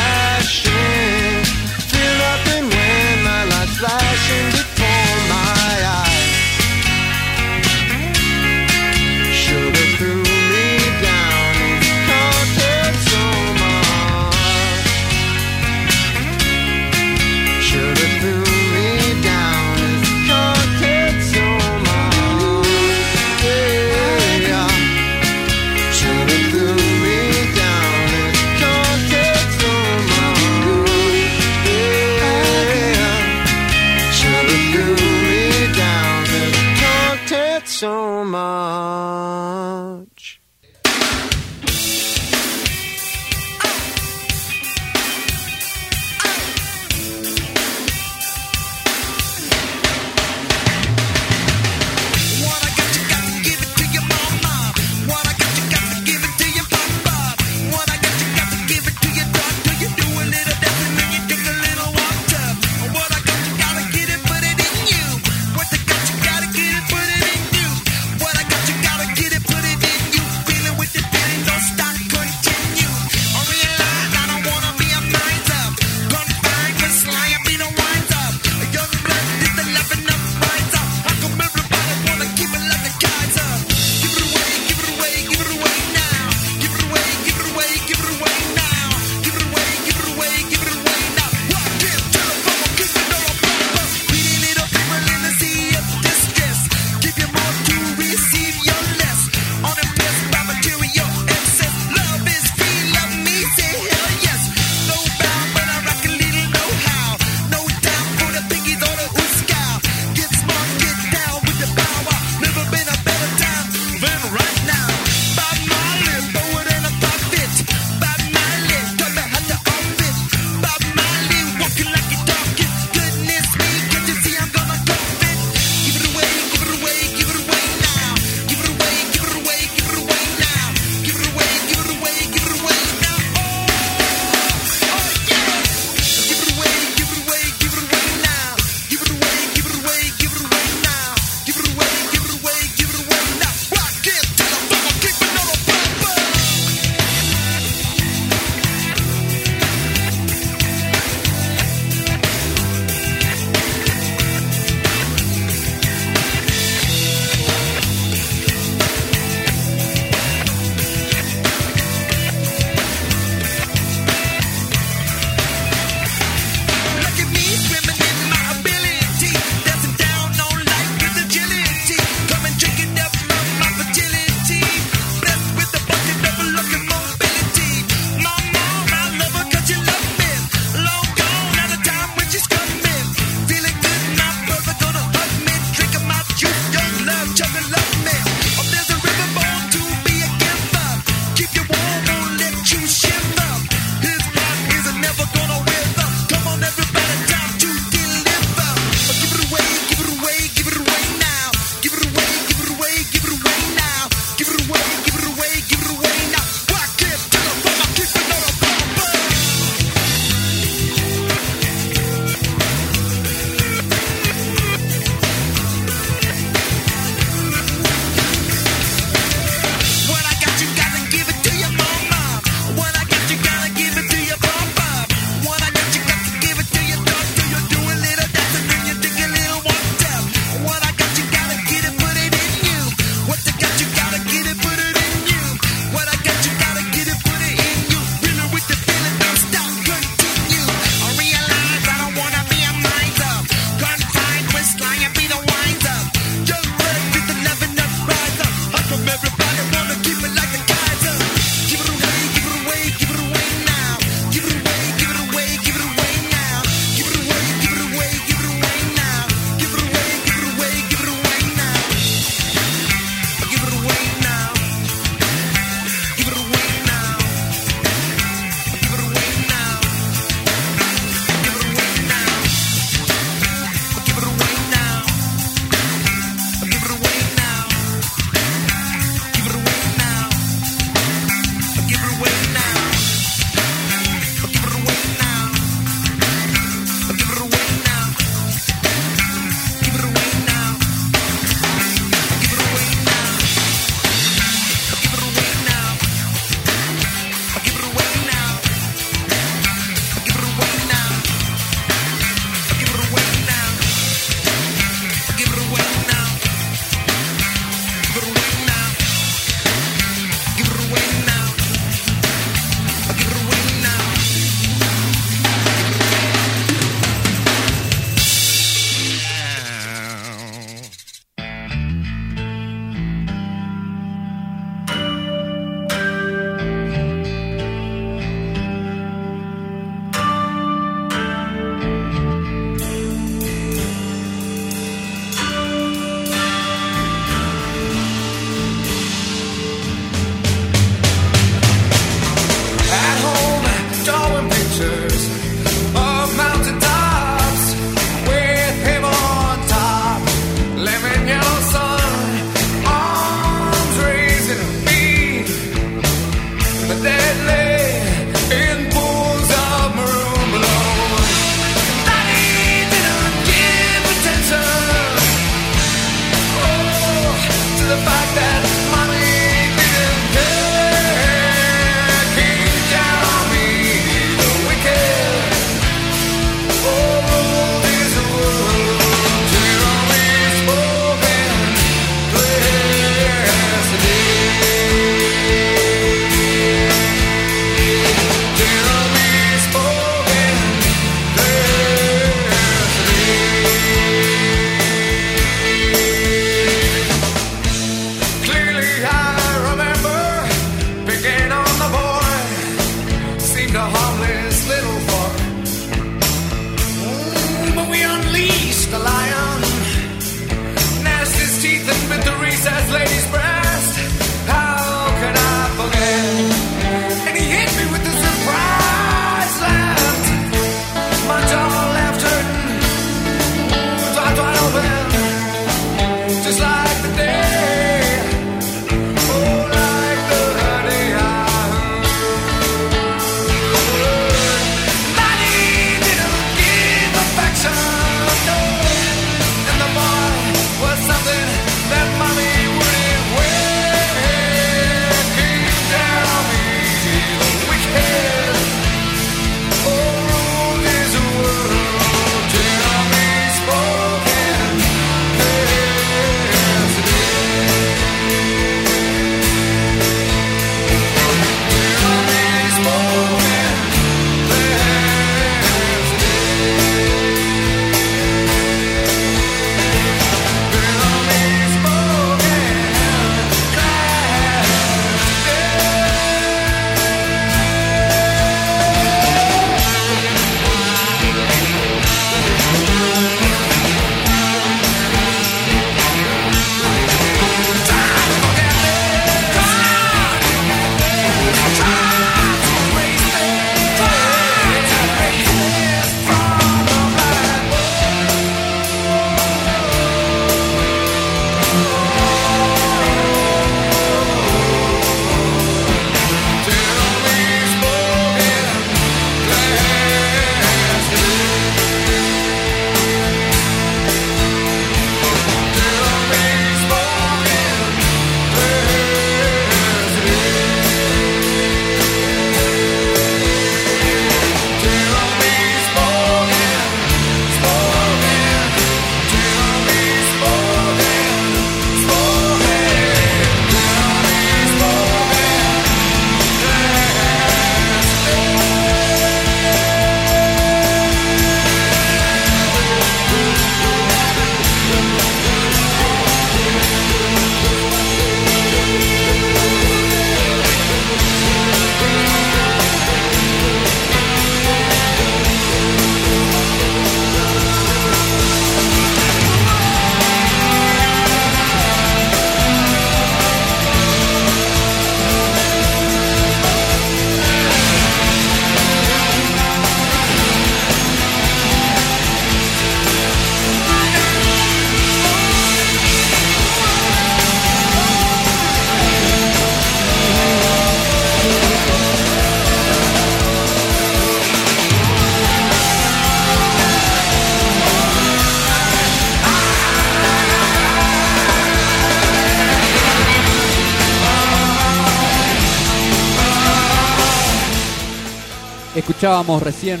S6: Escuchábamos recién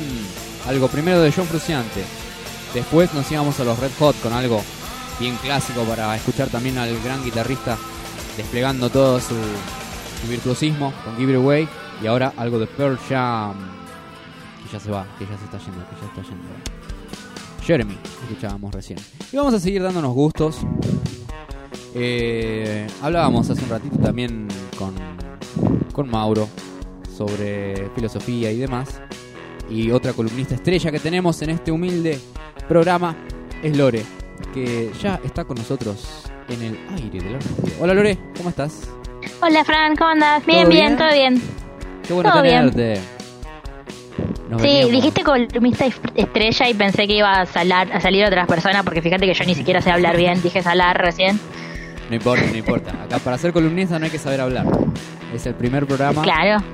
S6: algo primero de John Fruciante. Después nos íbamos a los Red Hot con algo bien clásico para escuchar también al gran guitarrista desplegando todo su, virtuosismo con Give It Away. Y ahora algo de Pearl Jam. Que ya se va, que ya se está yendo, que ya está yendo. Jeremy, escuchábamos recién. Y vamos a seguir dándonos gustos. Eh, hablábamos hace un ratito también con, con Mauro sobre filosofía y demás. Y otra columnista estrella que tenemos en este humilde programa es Lore, que ya está con nosotros en el aire de la radio. Hola Lore, ¿cómo estás?
S11: Hola Fran, ¿cómo andas? Bien,
S6: ¿Todo
S11: bien,
S6: bien?
S11: todo bien.
S6: Qué bueno
S11: Todo bien.
S6: tenerte. Nos
S11: Sí,
S6: veníamos-
S11: dijiste columnista estrella y pensé que iba a, salar, a salir otras personas porque fíjate que yo ni siquiera sé hablar bien, dije salar recién.
S6: No importa, no importa. Acá para ser columnista no hay que saber hablar. Es el primer programa
S11: Claro,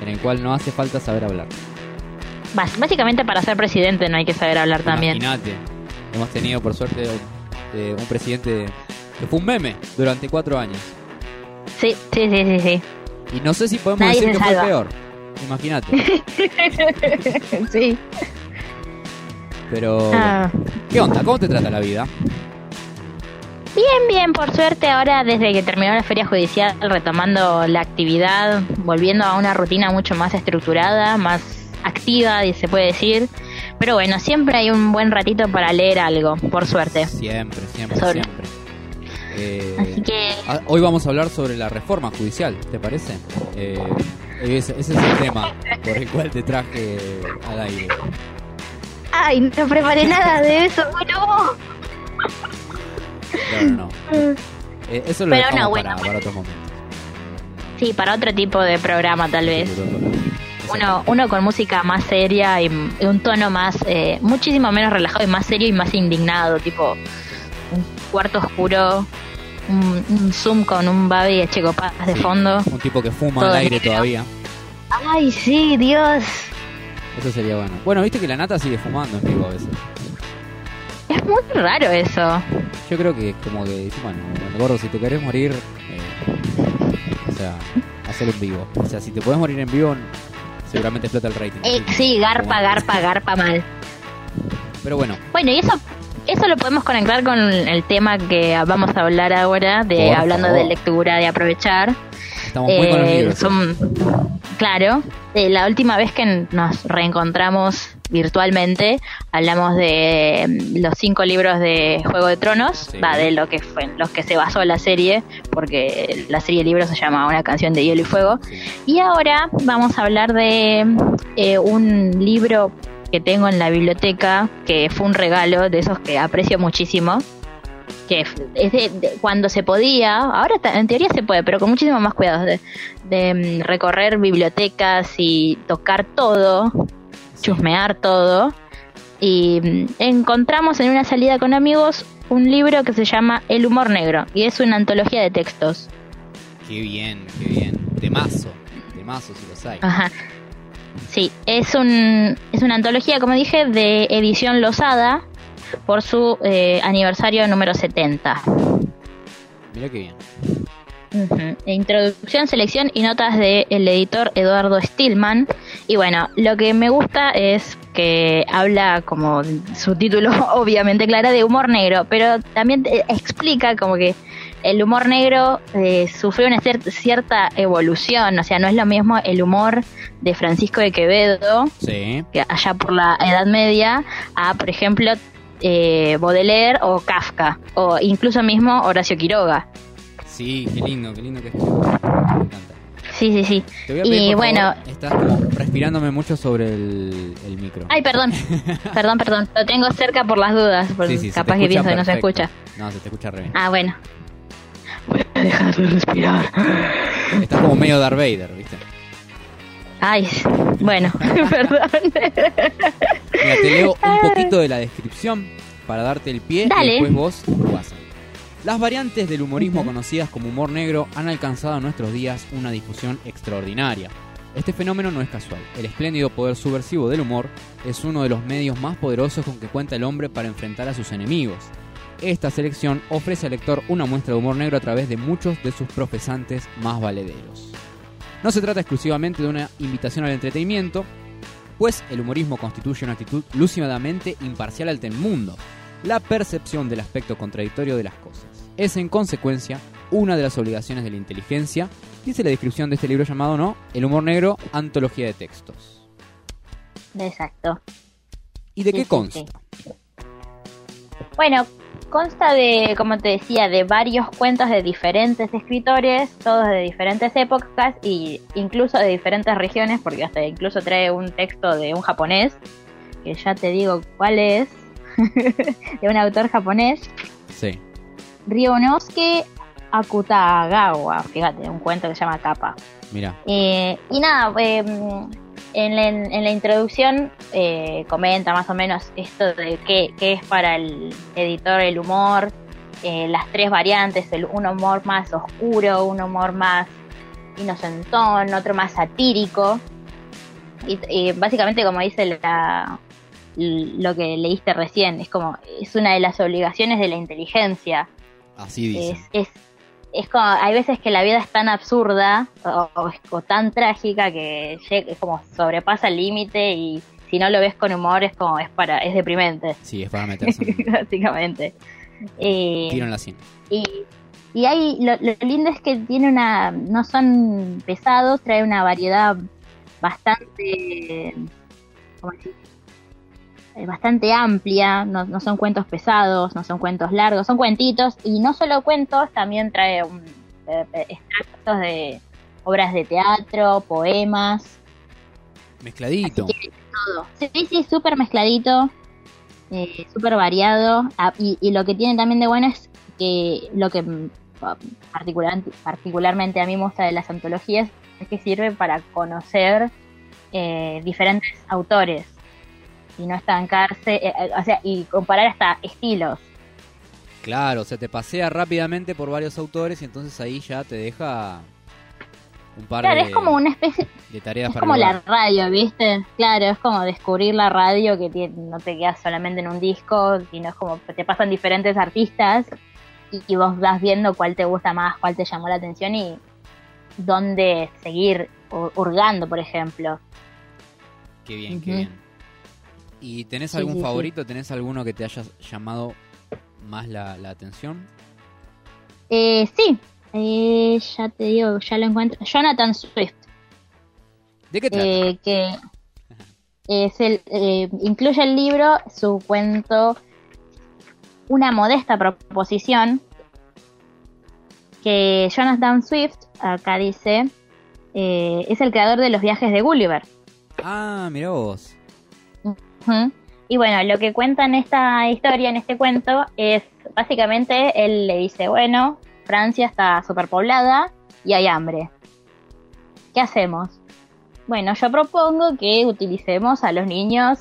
S6: en el cual no hace falta saber hablar.
S11: Básicamente para ser presidente no hay que saber hablar también.
S6: Imagínate. Hemos tenido por suerte eh, un presidente que fue un meme durante cuatro años.
S11: Sí, sí, sí, sí, sí.
S6: Y no sé si podemos
S11: Nadie
S6: decir que fue peor. Imagínate.
S11: sí.
S6: Pero,
S11: Ah.
S6: ¿qué onda? ¿Cómo te trata la vida?
S11: Bien, bien, por suerte ahora desde que terminó la feria judicial retomando la actividad, volviendo a una rutina mucho más estructurada, más activa, se puede decir. Pero bueno, siempre hay un buen ratito para leer algo, por suerte.
S6: Siempre, siempre,
S11: Sobre-
S6: siempre. Eh,
S11: Así que
S6: ah, hoy vamos a hablar sobre la reforma judicial, ¿te parece? Eh, ese, ese es el tema por el cual te traje al aire.
S11: Ay, no preparé nada de eso, no.
S6: No, no, no. Eh, eso lo
S11: Pero no, bueno.
S6: para, para otro momento.
S11: Sí, para otro tipo de programa tal vez. Uno, uno con música más seria y, y un tono más, eh, muchísimo menos relajado y más serio y más indignado, tipo un cuarto oscuro un, un zoom con un babi de Checo Paz de
S6: Sí,
S11: fondo.
S6: Un tipo que fuma
S11: Todo
S6: al aire
S11: negro.
S6: todavía.
S11: Ay, sí, Dios.
S6: Eso sería bueno. Bueno, viste que la nata sigue fumando en vivo a veces.
S11: Es muy raro eso.
S6: Yo creo que como que bueno, gordo, si te querés morir, eh, o sea, hacer en vivo. O sea, si te podés morir en vivo, seguramente explota el rating.
S11: Eh, sí, garpa, garpa, garpa mal.
S6: Pero bueno,
S11: Bueno, y eso eso lo podemos conectar con el tema que vamos a hablar ahora, de
S6: Por
S11: hablando
S6: favor.
S11: de lectura, de aprovechar.
S6: estamos muy con los
S11: Eh,
S6: libros.
S11: son, claro, eh, la última vez que nos reencontramos virtualmente hablamos de mm, los cinco libros de Juego de Tronos,
S6: Sí.
S11: va de lo que fue, los que se basó la serie, porque la serie de libros se llama Una canción de hielo y fuego. Y ahora vamos a hablar de eh, un libro que tengo en la biblioteca, que fue un regalo de esos que aprecio muchísimo, que es de, de- cuando se podía, ahora en teoría se puede, pero con muchísimo más cuidado, de, de, mm, recorrer bibliotecas y tocar todo, chusmear todo. Y mm, encontramos en una salida con amigos un libro que se llama El humor negro, y es una antología de textos.
S6: Qué bien, qué bien. De mazo, de mazo si los hay.
S11: Ajá. Sí, es, un, es una antología, como dije, de edición Losada por su eh, aniversario número 70.
S6: Mira qué bien.
S11: Introducción, selección y notas del editor Eduardo Stillman. Y bueno, lo que me gusta es que habla, como su título obviamente clara, de humor negro, pero también te explica como que el humor negro eh, sufrió una cier- cierta evolución, o sea, no es lo mismo el humor de Francisco de Quevedo,
S6: Sí.
S11: que allá por la Edad Media, a, por ejemplo, eh, Baudelaire o Kafka, o incluso mismo Horacio Quiroga.
S6: Sí, qué lindo, qué lindo que es. Me encanta.
S11: Sí, sí, sí.
S6: Te voy a pedir,
S11: Y
S6: por
S11: bueno,
S6: favor, estás como respirándome mucho sobre el, el micro.
S11: ay, perdón, perdón, perdón, lo tengo cerca por las dudas, por
S6: Sí,
S11: capaz que pienso que no se escucha.
S6: No, se te escucha re bien.
S11: Ah, bueno.
S10: Dejar de respirar.
S6: Estás como medio Darth Vader, ¿viste?
S11: Ay, bueno, perdón.
S6: Mira, te leo un poquito de la descripción para darte el pie
S11: Dale.
S6: y después vos vas Las variantes del humorismo conocidas como humor negro han alcanzado en nuestros días una difusión extraordinaria. Este fenómeno no es casual. El espléndido poder subversivo del humor es uno de los medios más poderosos con que cuenta el hombre para enfrentar a sus enemigos. Esta selección ofrece al lector una muestra de humor negro a través de muchos de sus profesantes más valederos. No se trata exclusivamente de una invitación al entretenimiento, pues el humorismo constituye una actitud lúcidamente imparcial ante el mundo, la percepción del aspecto contradictorio de las cosas. Es en consecuencia una de las obligaciones de la inteligencia, dice la descripción de este libro llamado ¿no? El humor negro, antología de textos.
S11: Exacto.
S6: ¿Y de
S11: Sí,
S6: qué
S11: sí,
S6: consta?
S11: sí. Bueno, consta de, como te decía, de varios cuentos de diferentes escritores, todos de diferentes épocas y incluso de diferentes regiones, porque hasta incluso trae un texto de un japonés, que ya te digo cuál es, de un autor japonés,
S6: Sí.
S11: Ryunosuke Akutagawa, fíjate, un cuento que se llama Kappa.
S6: Mira,
S11: Eh, y nada, eh, en, la, en la introducción eh, comenta más o menos esto de qué, qué es para el editor el humor, eh, las tres variantes, el, un humor más oscuro, un humor más inocentón, otro más satírico. Y, y básicamente como dice la, lo que leíste recién, es como, es una de las obligaciones de la inteligencia
S6: así dice.
S11: es, es, es como, hay veces que la vida es tan absurda o, o- o tan trágica que es como sobrepasa el límite y si no lo ves con humor es como, es para, es deprimente,
S6: Sí, es para meterse
S11: básicamente. Eh,
S6: tiro en la sien.
S11: y, y hay, lo, lo lindo es que tiene una, no son pesados, trae una variedad bastante. Eh, bastante amplia, no, no son cuentos pesados, no son cuentos largos, son cuentitos y no solo cuentos, también trae un, eh, eh, extractos de obras de teatro, poemas,
S6: Mezcladito.
S11: todo. Sí, sí, súper mezcladito, eh, súper variado. Ah, y, y lo que tiene también de bueno es que lo que mm, particular, particularmente a mí me gusta de las antologías es que sirve para conocer eh, diferentes autores y no estancarse, eh, eh, o sea, y comparar hasta estilos.
S6: Claro, o sea, te pasea rápidamente por varios autores y entonces ahí ya te deja un par
S11: Claro,
S6: de,
S11: es como una especie,
S6: de tareas
S11: es
S6: para
S11: como la radio, ¿viste? Claro, es como descubrir la radio que tiene- no te quedas solamente en un disco, sino es como te pasan diferentes artistas y, y vos vas viendo cuál te gusta más, cuál te llamó la atención y dónde seguir hu- hurgando, por ejemplo.
S6: Qué bien, qué bien. ¿Y tenés algún
S11: sí, sí.
S6: favorito? ¿Tenés alguno que te haya llamado más la, la atención?
S11: Eh, sí, eh, ya te digo, ya lo encuentro. Jonathan Swift.
S6: ¿De qué trata?
S11: eh, que es el, eh, incluye el libro su cuento Una modesta proposición que Jonathan Swift, acá dice, eh, es el creador de los viajes de Gulliver.
S6: Ah, mirá vos.
S11: Y bueno, lo que cuenta en esta historia, en este cuento, es básicamente él le dice, bueno, Francia está superpoblada y hay hambre. ¿Qué hacemos? Bueno, yo propongo que utilicemos a los niños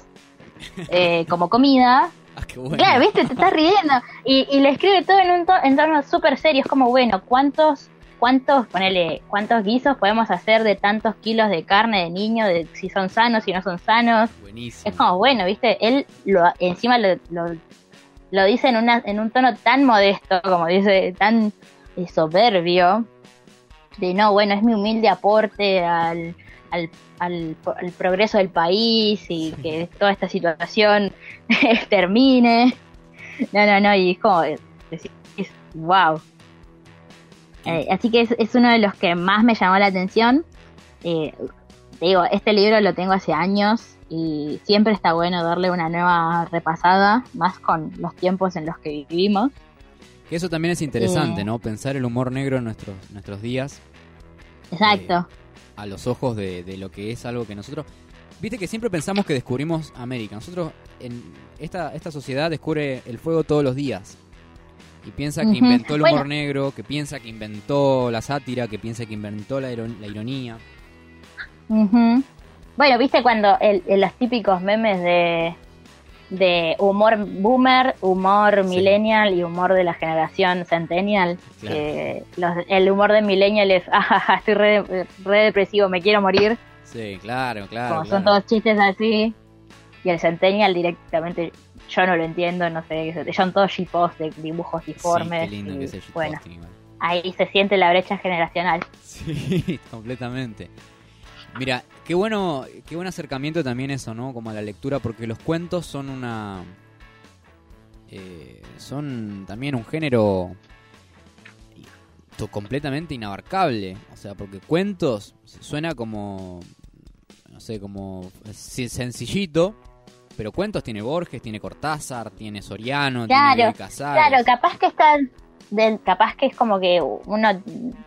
S11: eh, como comida.
S6: qué bueno.
S11: Claro, viste, te estás riendo. Y, y le escribe todo en un to- entorno súper serio. Es como, bueno, ¿cuántos, cuántos, ponele, cuántos guisos podemos hacer de tantos kilos de carne de niño, de si son sanos, si no son sanos?
S6: Buenísimo.
S11: Es como, bueno, viste, él lo, encima lo, lo, lo dice en, una, en un tono tan modesto, como dice, tan eh, soberbio, de no, bueno, es mi humilde aporte al, al, al, al progreso del país y que toda esta situación termine. No, no, no, y es como, es, es- wow. Eh, así que es, es uno de los que más me llamó la atención. Eh, te digo, este libro lo tengo hace años y siempre está bueno darle una nueva repasada, más con los tiempos en los que vivimos.
S6: Que eso también es interesante,
S11: Eh.
S6: ¿no? Pensar el humor negro en nuestros, nuestros días
S11: Exacto.
S6: a los ojos de, de lo que es algo que nosotros... Viste que siempre pensamos que descubrimos América. Nosotros, en esta, esta sociedad descubre el fuego todos los días. Y piensa que inventó el humor
S11: Bueno.
S6: negro, que piensa que inventó la sátira, que piensa que inventó la, iron- la ironía.
S11: Bueno, viste cuando el, el- los típicos memes de, de humor boomer, humor millennial y humor de la generación centennial.
S6: Claro.
S11: que los- el humor de millennial es, ah, estoy re, re depresivo, me quiero morir.
S6: Sí, claro, claro.
S11: como son todos chistes así. Y el centennial directamente, yo no lo entiendo, no sé, son todos shitposts de dibujos
S6: qué lindo
S11: y,
S6: que
S11: bueno, ahí se siente la brecha generacional.
S6: Sí, completamente. Mira, qué bueno, qué buen acercamiento también eso, ¿no? Como a la lectura, porque los cuentos son una, eh, son también un género completamente inabarcable, o sea, porque cuentos suena como, no sé, como sencillito, pero cuentos tiene Borges, tiene Cortázar, tiene Soriano, tiene
S11: Claro,
S6: Casares.
S11: claro, capaz que están, del, capaz que es como que uno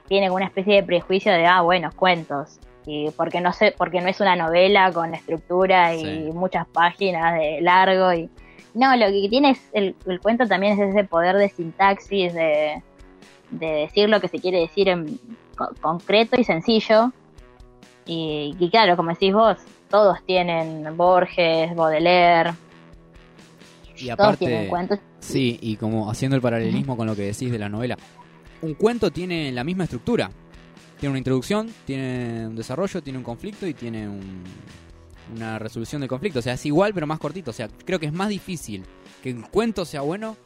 S11: tiene una especie de prejuicio de, ah, bueno, cuentos. Y porque no sé, porque no es una novela con estructura y
S6: Sí.
S11: muchas páginas de largo y no, lo que tiene es el, el cuento también es ese poder de sintaxis, de, de decir lo que se quiere decir en co- concreto y sencillo. Y, y claro, como decís vos, todos tienen Borges, Baudelaire,
S6: Y
S11: todos
S6: aparte,
S11: tienen cuentos.
S6: Sí, y como haciendo el paralelismo con lo que decís de la novela. Un cuento tiene la misma estructura. Tiene una introducción, tiene un desarrollo, tiene un conflicto y tiene un- una resolución del conflicto. O sea, es igual pero más cortito. O sea, creo que es más difícil que un cuento sea bueno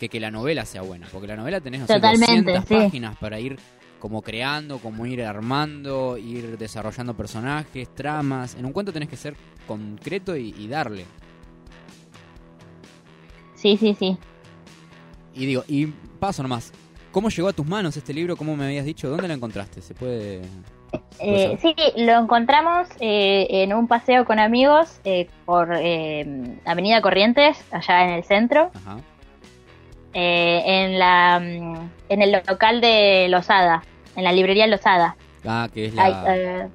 S6: que que la novela sea buena. Porque la novela tenés, no sé,
S11: Totalmente,
S6: 200
S11: sí.
S6: páginas para ir como creando, como ir armando, ir desarrollando personajes, tramas. En un cuento tenés que ser concreto y, y darle.
S11: Sí, sí, sí.
S6: Y digo, y paso nomás. ¿Cómo llegó a tus manos este libro? ¿Cómo me habías dicho? ¿Dónde lo encontraste? ¿Se puede...?
S11: Eh, sí, lo encontramos eh, en un paseo con amigos eh, por eh, Avenida Corrientes, allá en el centro,
S6: Ajá.
S11: Eh, en la mm, en el local de Losada, en la librería Losada.
S6: Ah, que es la...
S11: Ay, eh,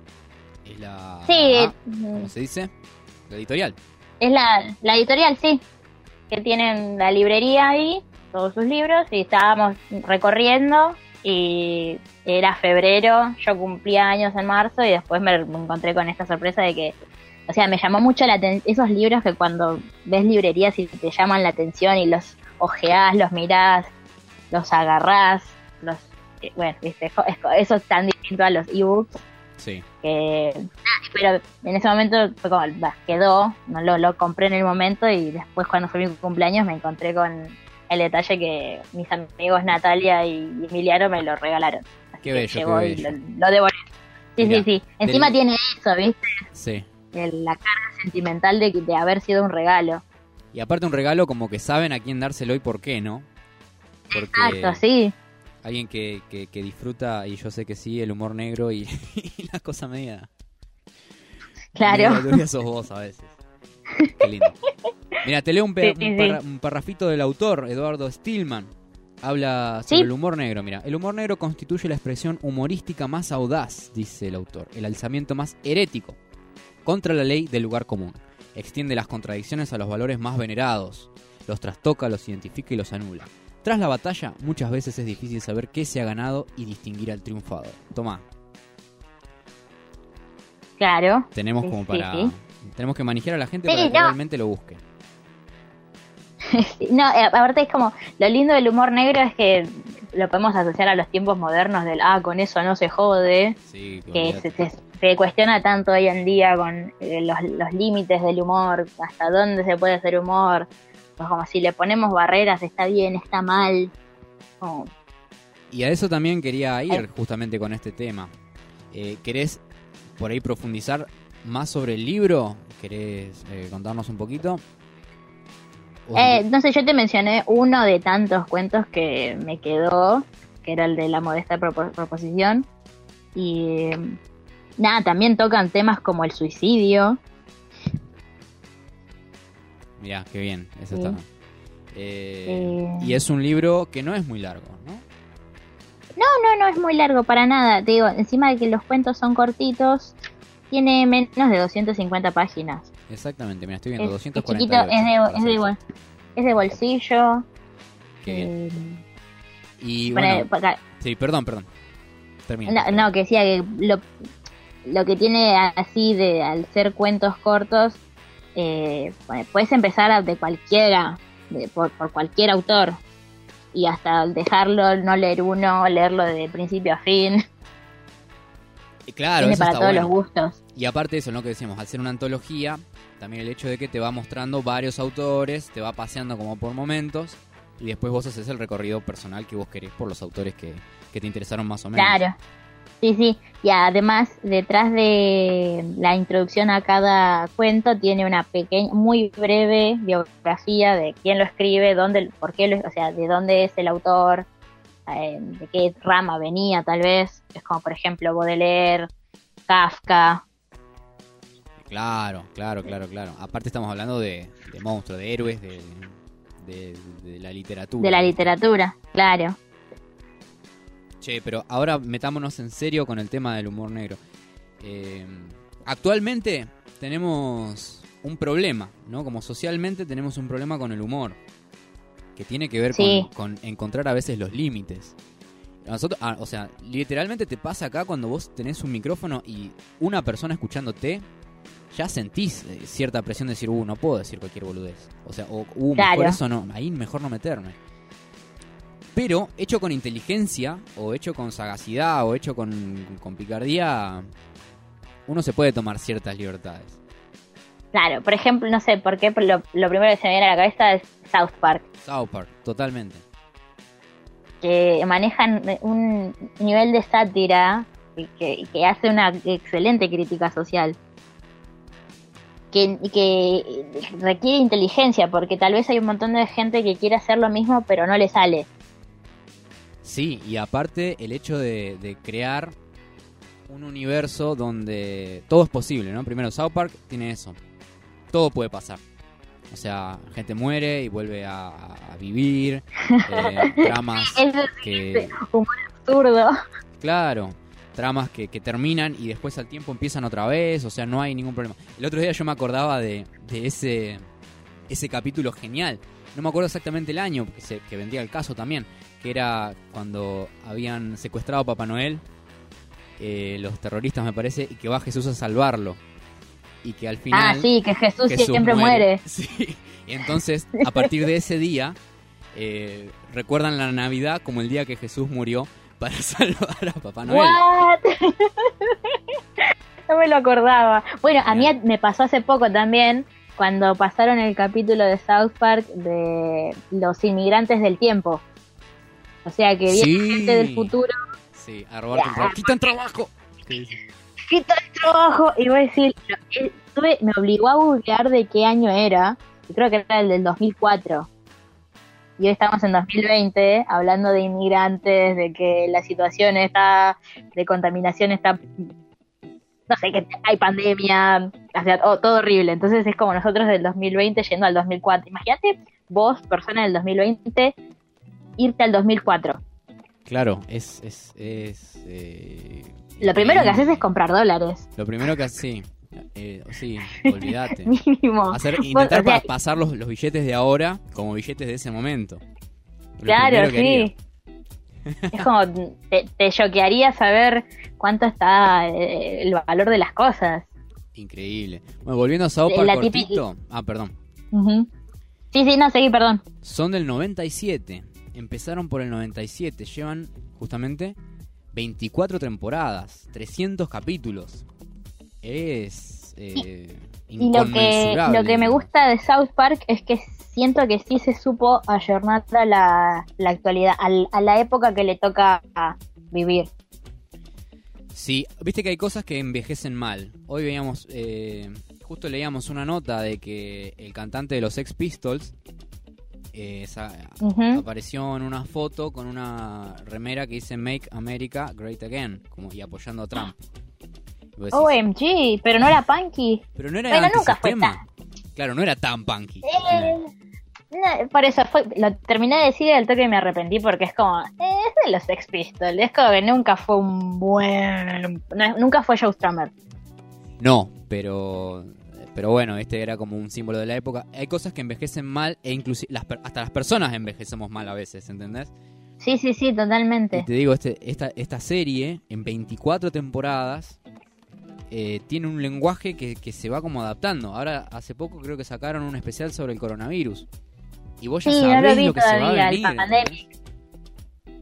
S6: es la...
S11: sí,
S6: ah,
S11: mm,
S6: ¿Cómo se dice? La editorial.
S11: es la, la editorial, sí, que tienen la librería ahí, todos sus libros, y estábamos recorriendo y era febrero, yo cumplía años en marzo y después me, me encontré con esta sorpresa de que, o sea, me llamó mucho la atención, esos libros que cuando ves librerías y te llaman la atención y los ojeás, los mirás, los agarrás, los... eh, Bueno, viste, eso es tan distinto a los ebooks
S6: Sí.
S11: que... ah, Pero en ese momento fue como, bah, quedó, no lo, lo compré en el momento y después cuando fue mi cumpleaños me encontré con el detalle que mis amigos Natalia y Emiliano me lo regalaron. Así
S6: Qué
S11: que
S6: bello, qué bello.
S11: lo, lo devoré. Sí,
S6: Mirá,
S11: sí, sí. Encima
S6: del-
S11: tiene eso, ¿viste?
S6: Sí.
S11: El- la carga sentimental de, de haber sido un regalo.
S6: Y aparte un regalo como que saben a quién dárselo y por qué, ¿no? Porque
S11: Exacto, sí.
S6: alguien que, que, que disfruta, y yo sé que sí, el humor negro y, y la cosa media...
S11: Claro.
S6: media sos vos a veces. Qué lindo. Mira, te leo un, pe-
S11: Sí, sí,
S6: un,
S11: sí.
S6: parra- un parrafito del autor, Eduardo Stillman. Habla sobre
S11: Sí.
S6: el humor negro. Mira, el humor negro constituye la expresión humorística más audaz, dice el autor, el alzamiento más herético contra la ley del lugar común. Extiende las contradicciones a los valores más venerados, los trastoca, los identifica y los anula. Tras la batalla, muchas veces es difícil saber qué se ha ganado y distinguir al triunfador. Tomá,
S11: Claro.
S6: tenemos como para.
S11: sí.
S6: Tenemos que manejar a la gente
S11: Sí,
S6: para que
S11: no.
S6: realmente lo busque.
S11: No, eh, aparte es como, lo lindo del humor negro es que lo podemos asociar a los tiempos modernos del, ah, con eso no se jode,
S6: Sí,
S11: que se, se- se cuestiona tanto hoy en día con eh, los, los límites del humor, hasta dónde se puede hacer humor, pues como si le ponemos barreras, está bien, está mal.
S6: Y a eso también quería ir justamente con este tema. Eh, ¿Querés por ahí profundizar más sobre el libro? ¿Querés eh, contarnos un poquito?
S11: Eh, no sé, yo te mencioné uno de tantos cuentos que me quedó, que era el de la modesta propo- proposición. Y nada, también tocan temas como el suicidio.
S6: Mirá, qué bien, eso
S11: Sí.
S6: está. Eh,
S11: Eh.
S6: Y es un libro que no es muy largo, ¿no?
S11: No, no, no es muy largo para nada. Te digo, encima de que los cuentos son cortitos, tiene menos de 250 páginas.
S6: Exactamente, mira, estoy viendo
S11: Es, es
S6: 248.
S11: chiquito, es de, es, de, es de bolsillo.
S6: Qué bien.
S11: eh,
S6: Y bueno,
S11: para-
S6: sí, perdón, perdón. Termina.
S11: No, no, que decía que lo, lo que tiene así de al ser cuentos cortos, eh, bueno, puedes empezar de cualquiera, de- por, por cualquier autor, y hasta dejarlo, no leer uno, leerlo de principio a fin,
S6: Y Claro,
S11: tiene
S6: eso
S11: para
S6: está
S11: todos
S6: bueno.
S11: los gustos.
S6: Y aparte de eso, lo que decíamos, al ser una antología, también el hecho de que te va mostrando varios autores, te va paseando como por momentos, y después vos haces el recorrido personal que vos querés por los autores que, que te interesaron más o menos.
S11: Claro. Sí, sí. Y además, detrás de la introducción a cada cuento tiene una pequeña, muy breve biografía de quién lo escribe, dónde, por qué, lo, o sea, de dónde es el autor, eh, de qué rama venía, tal vez. Es como, por ejemplo, Baudelaire, Kafka.
S6: Claro, claro, claro, claro. Aparte estamos hablando de, de monstruos, de héroes, de, de- de la literatura.
S11: De la literatura, claro.
S6: Che, pero ahora metámonos en serio con el tema del humor negro. Eh, actualmente tenemos un problema, ¿no? Como socialmente tenemos un problema con el humor. Que tiene que ver
S11: Sí.
S6: con, con encontrar a veces los límites. Nosotros, ah, o sea, literalmente te pasa acá cuando vos tenés un micrófono y una persona escuchándote, ya sentís eh, cierta presión de decir, uh, no puedo decir cualquier boludez. O sea, o, uh, mejor
S11: Claro.
S6: eso no, ahí mejor no meterme. Pero hecho con inteligencia, o hecho con sagacidad, o hecho con, con picardía, uno se puede tomar ciertas libertades.
S11: Claro, por ejemplo, no sé por qué, lo, lo primero que se me viene a la cabeza es South Park.
S6: South Park, totalmente.
S11: que manejan un nivel de sátira y que, que hace una excelente crítica social. Que requiere inteligencia, porque tal vez hay un montón de gente que quiere hacer lo mismo, pero no le sale.
S6: Sí, y aparte el hecho de, de crear un universo donde todo es posible, ¿no? Primero, South Park tiene eso. Todo puede pasar. O sea, gente muere y vuelve a, a vivir. eh, tramas que...
S11: humor absurdo.
S6: Claro, tramas que, que terminan y después al tiempo empiezan otra vez, o sea, no hay ningún problema. El otro día yo me acordaba de, de ese, ese capítulo genial. No me acuerdo exactamente el año, que, se, que vendría el caso también, que era cuando habían secuestrado a Papá Noel, eh, los terroristas me parece, y que va Jesús a salvarlo. Y que al final...
S11: ah, sí, que Jesús, siempre muere.
S6: Sí. Y entonces, a partir de ese día, eh, recuerdan la Navidad como el día que Jesús murió para salvar a Papá Noel.
S11: What? no me lo acordaba. Bueno, a mí me pasó hace poco también cuando pasaron el capítulo de South Park de los inmigrantes del tiempo. O sea que viene
S6: Sí.
S11: gente del futuro,
S6: Sí, a robarte un trabajo. ¡Quitan trabajo! Sí, sí.
S11: quita el trabajo y voy a decir, tuve- me obligó a googlear de qué año era, y creo que era el del 2004. Y hoy estamos en 2020 hablando de inmigrantes, de que la situación está de contaminación está no sé, que hay pandemia, o sea, todo, todo horrible. Entonces es como nosotros del 2020 yendo al 2004. Imagínate vos, persona del 2020, irte al 2004.
S6: Claro, es... es, es eh,
S11: Lo primero que haces es comprar dólares.
S6: Lo primero que haces, sí. Eh, sí, olvídate.
S11: Mínimo.
S6: Hacer,
S11: Vos,
S6: intentar
S11: o sea,
S6: pa- pasar los, los billetes de ahora como billetes de ese momento. Lo
S11: Claro, sí. Es como, te, choquearía saber cuánto está eh, el valor de las cosas.
S6: Increíble. Bueno, volviendo a
S11: Eh,
S6: Park
S11: la típica-
S6: cortito. Ah, perdón.
S11: Sí, sí, no, seguí, perdón.
S6: Son del 97. Empezaron por el 97. Llevan justamente 24 temporadas, 300 capítulos. Es eh,
S11: Y lo que, lo que me gusta de South Park es que siento que sí se supo ayornar a la, la actualidad, al- a la época que le toca vivir.
S6: Sí, viste que hay cosas que envejecen mal. Hoy veíamos, eh, justo leíamos una nota de que el cantante de los Sex Pistols eh, apareció en una foto con una remera que dice Make America Great Again, como y apoyando a Trump. Y decís,
S11: OMG, pero no era punky.
S6: pero no era
S11: bueno, nunca fue.
S6: Claro, no era tan punky.
S11: Eh, no, por eso fue, lo terminé de decir y al toque me arrepentí porque es como, eh, es de los Sex Pistols, es como que nunca fue un buen, no, nunca fue Joe Strummer.
S6: No, pero pero bueno, este era como un símbolo de la época. Hay cosas que envejecen mal e inclusive las hasta las personas envejecemos mal a veces, ¿entendés?
S11: Sí, sí, sí, totalmente.
S6: Y te digo, este, esta, esta serie, en 24 temporadas, eh, tiene un lenguaje que, que se va como adaptando. Ahora, hace poco creo que sacaron un especial sobre el coronavirus. Y vos ya
S11: Sí, no lo
S6: sabés
S11: vi
S6: lo que se va a
S11: el
S6: venir.
S11: pandemic.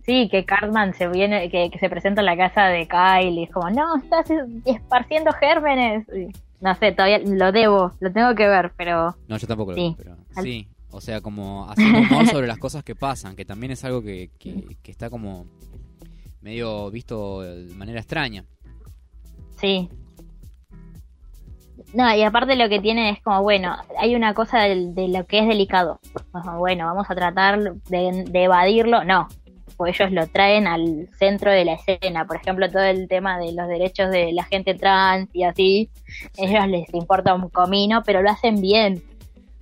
S11: Sí, que Cartman se viene, que, que se presenta en la casa de Kyle y es como, no, estás esparciendo gérmenes. Y no sé, todavía lo debo, lo tengo que ver, pero
S6: No, yo tampoco lo
S11: Sí.
S6: vi, pero sí. O sea, como haciendo humor sobre las cosas que pasan, que también es algo que, que, que está como medio visto de manera extraña.
S11: sí. No, y aparte lo que tiene es como, bueno, hay una cosa de, lo que es delicado. Bueno, vamos a tratar de, de evadirlo. No, pues ellos lo traen al centro de la escena. Por ejemplo, todo el tema de los derechos de la gente trans y así. ellos les importa un comino, pero lo hacen bien.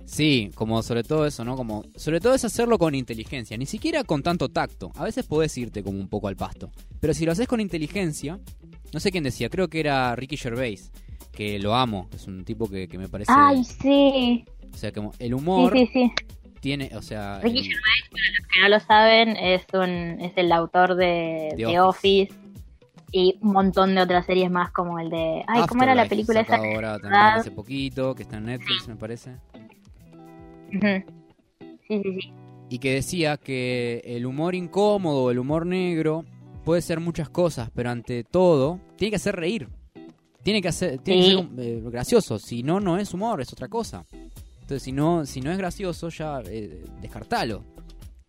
S6: Sí, como sobre todo eso, ¿no? Como sobre todo es hacerlo con inteligencia, ni siquiera con tanto tacto. A veces podés irte como un poco al pasto, pero si lo haces con inteligencia, no sé quién decía, creo que era Ricky Gervais, que lo amo, es un tipo que, que me parece,
S11: Ay, sí.
S6: o sea, como el
S11: Sí,
S6: humor
S11: sí, sí.
S6: Tiene, o sea,
S11: Ricky
S6: el-
S11: Gervais, para los que no lo saben, es un es el autor de
S6: The
S11: The Office. y un montón de otras series más como el de... Ay, ¿cómo era la película esa?
S6: ahora también
S11: Ah,
S6: hace poquito, que está en Netflix, me parece.
S11: Sí, sí, sí.
S6: Y que decía que el humor incómodo, el humor negro, puede ser muchas cosas, pero ante todo, tiene que hacer reír. Tiene que, hacer, tiene
S11: Sí.
S6: que ser eh, gracioso. Si no, no es humor, es otra cosa. Entonces, si no, si no es gracioso, ya eh, descartalo.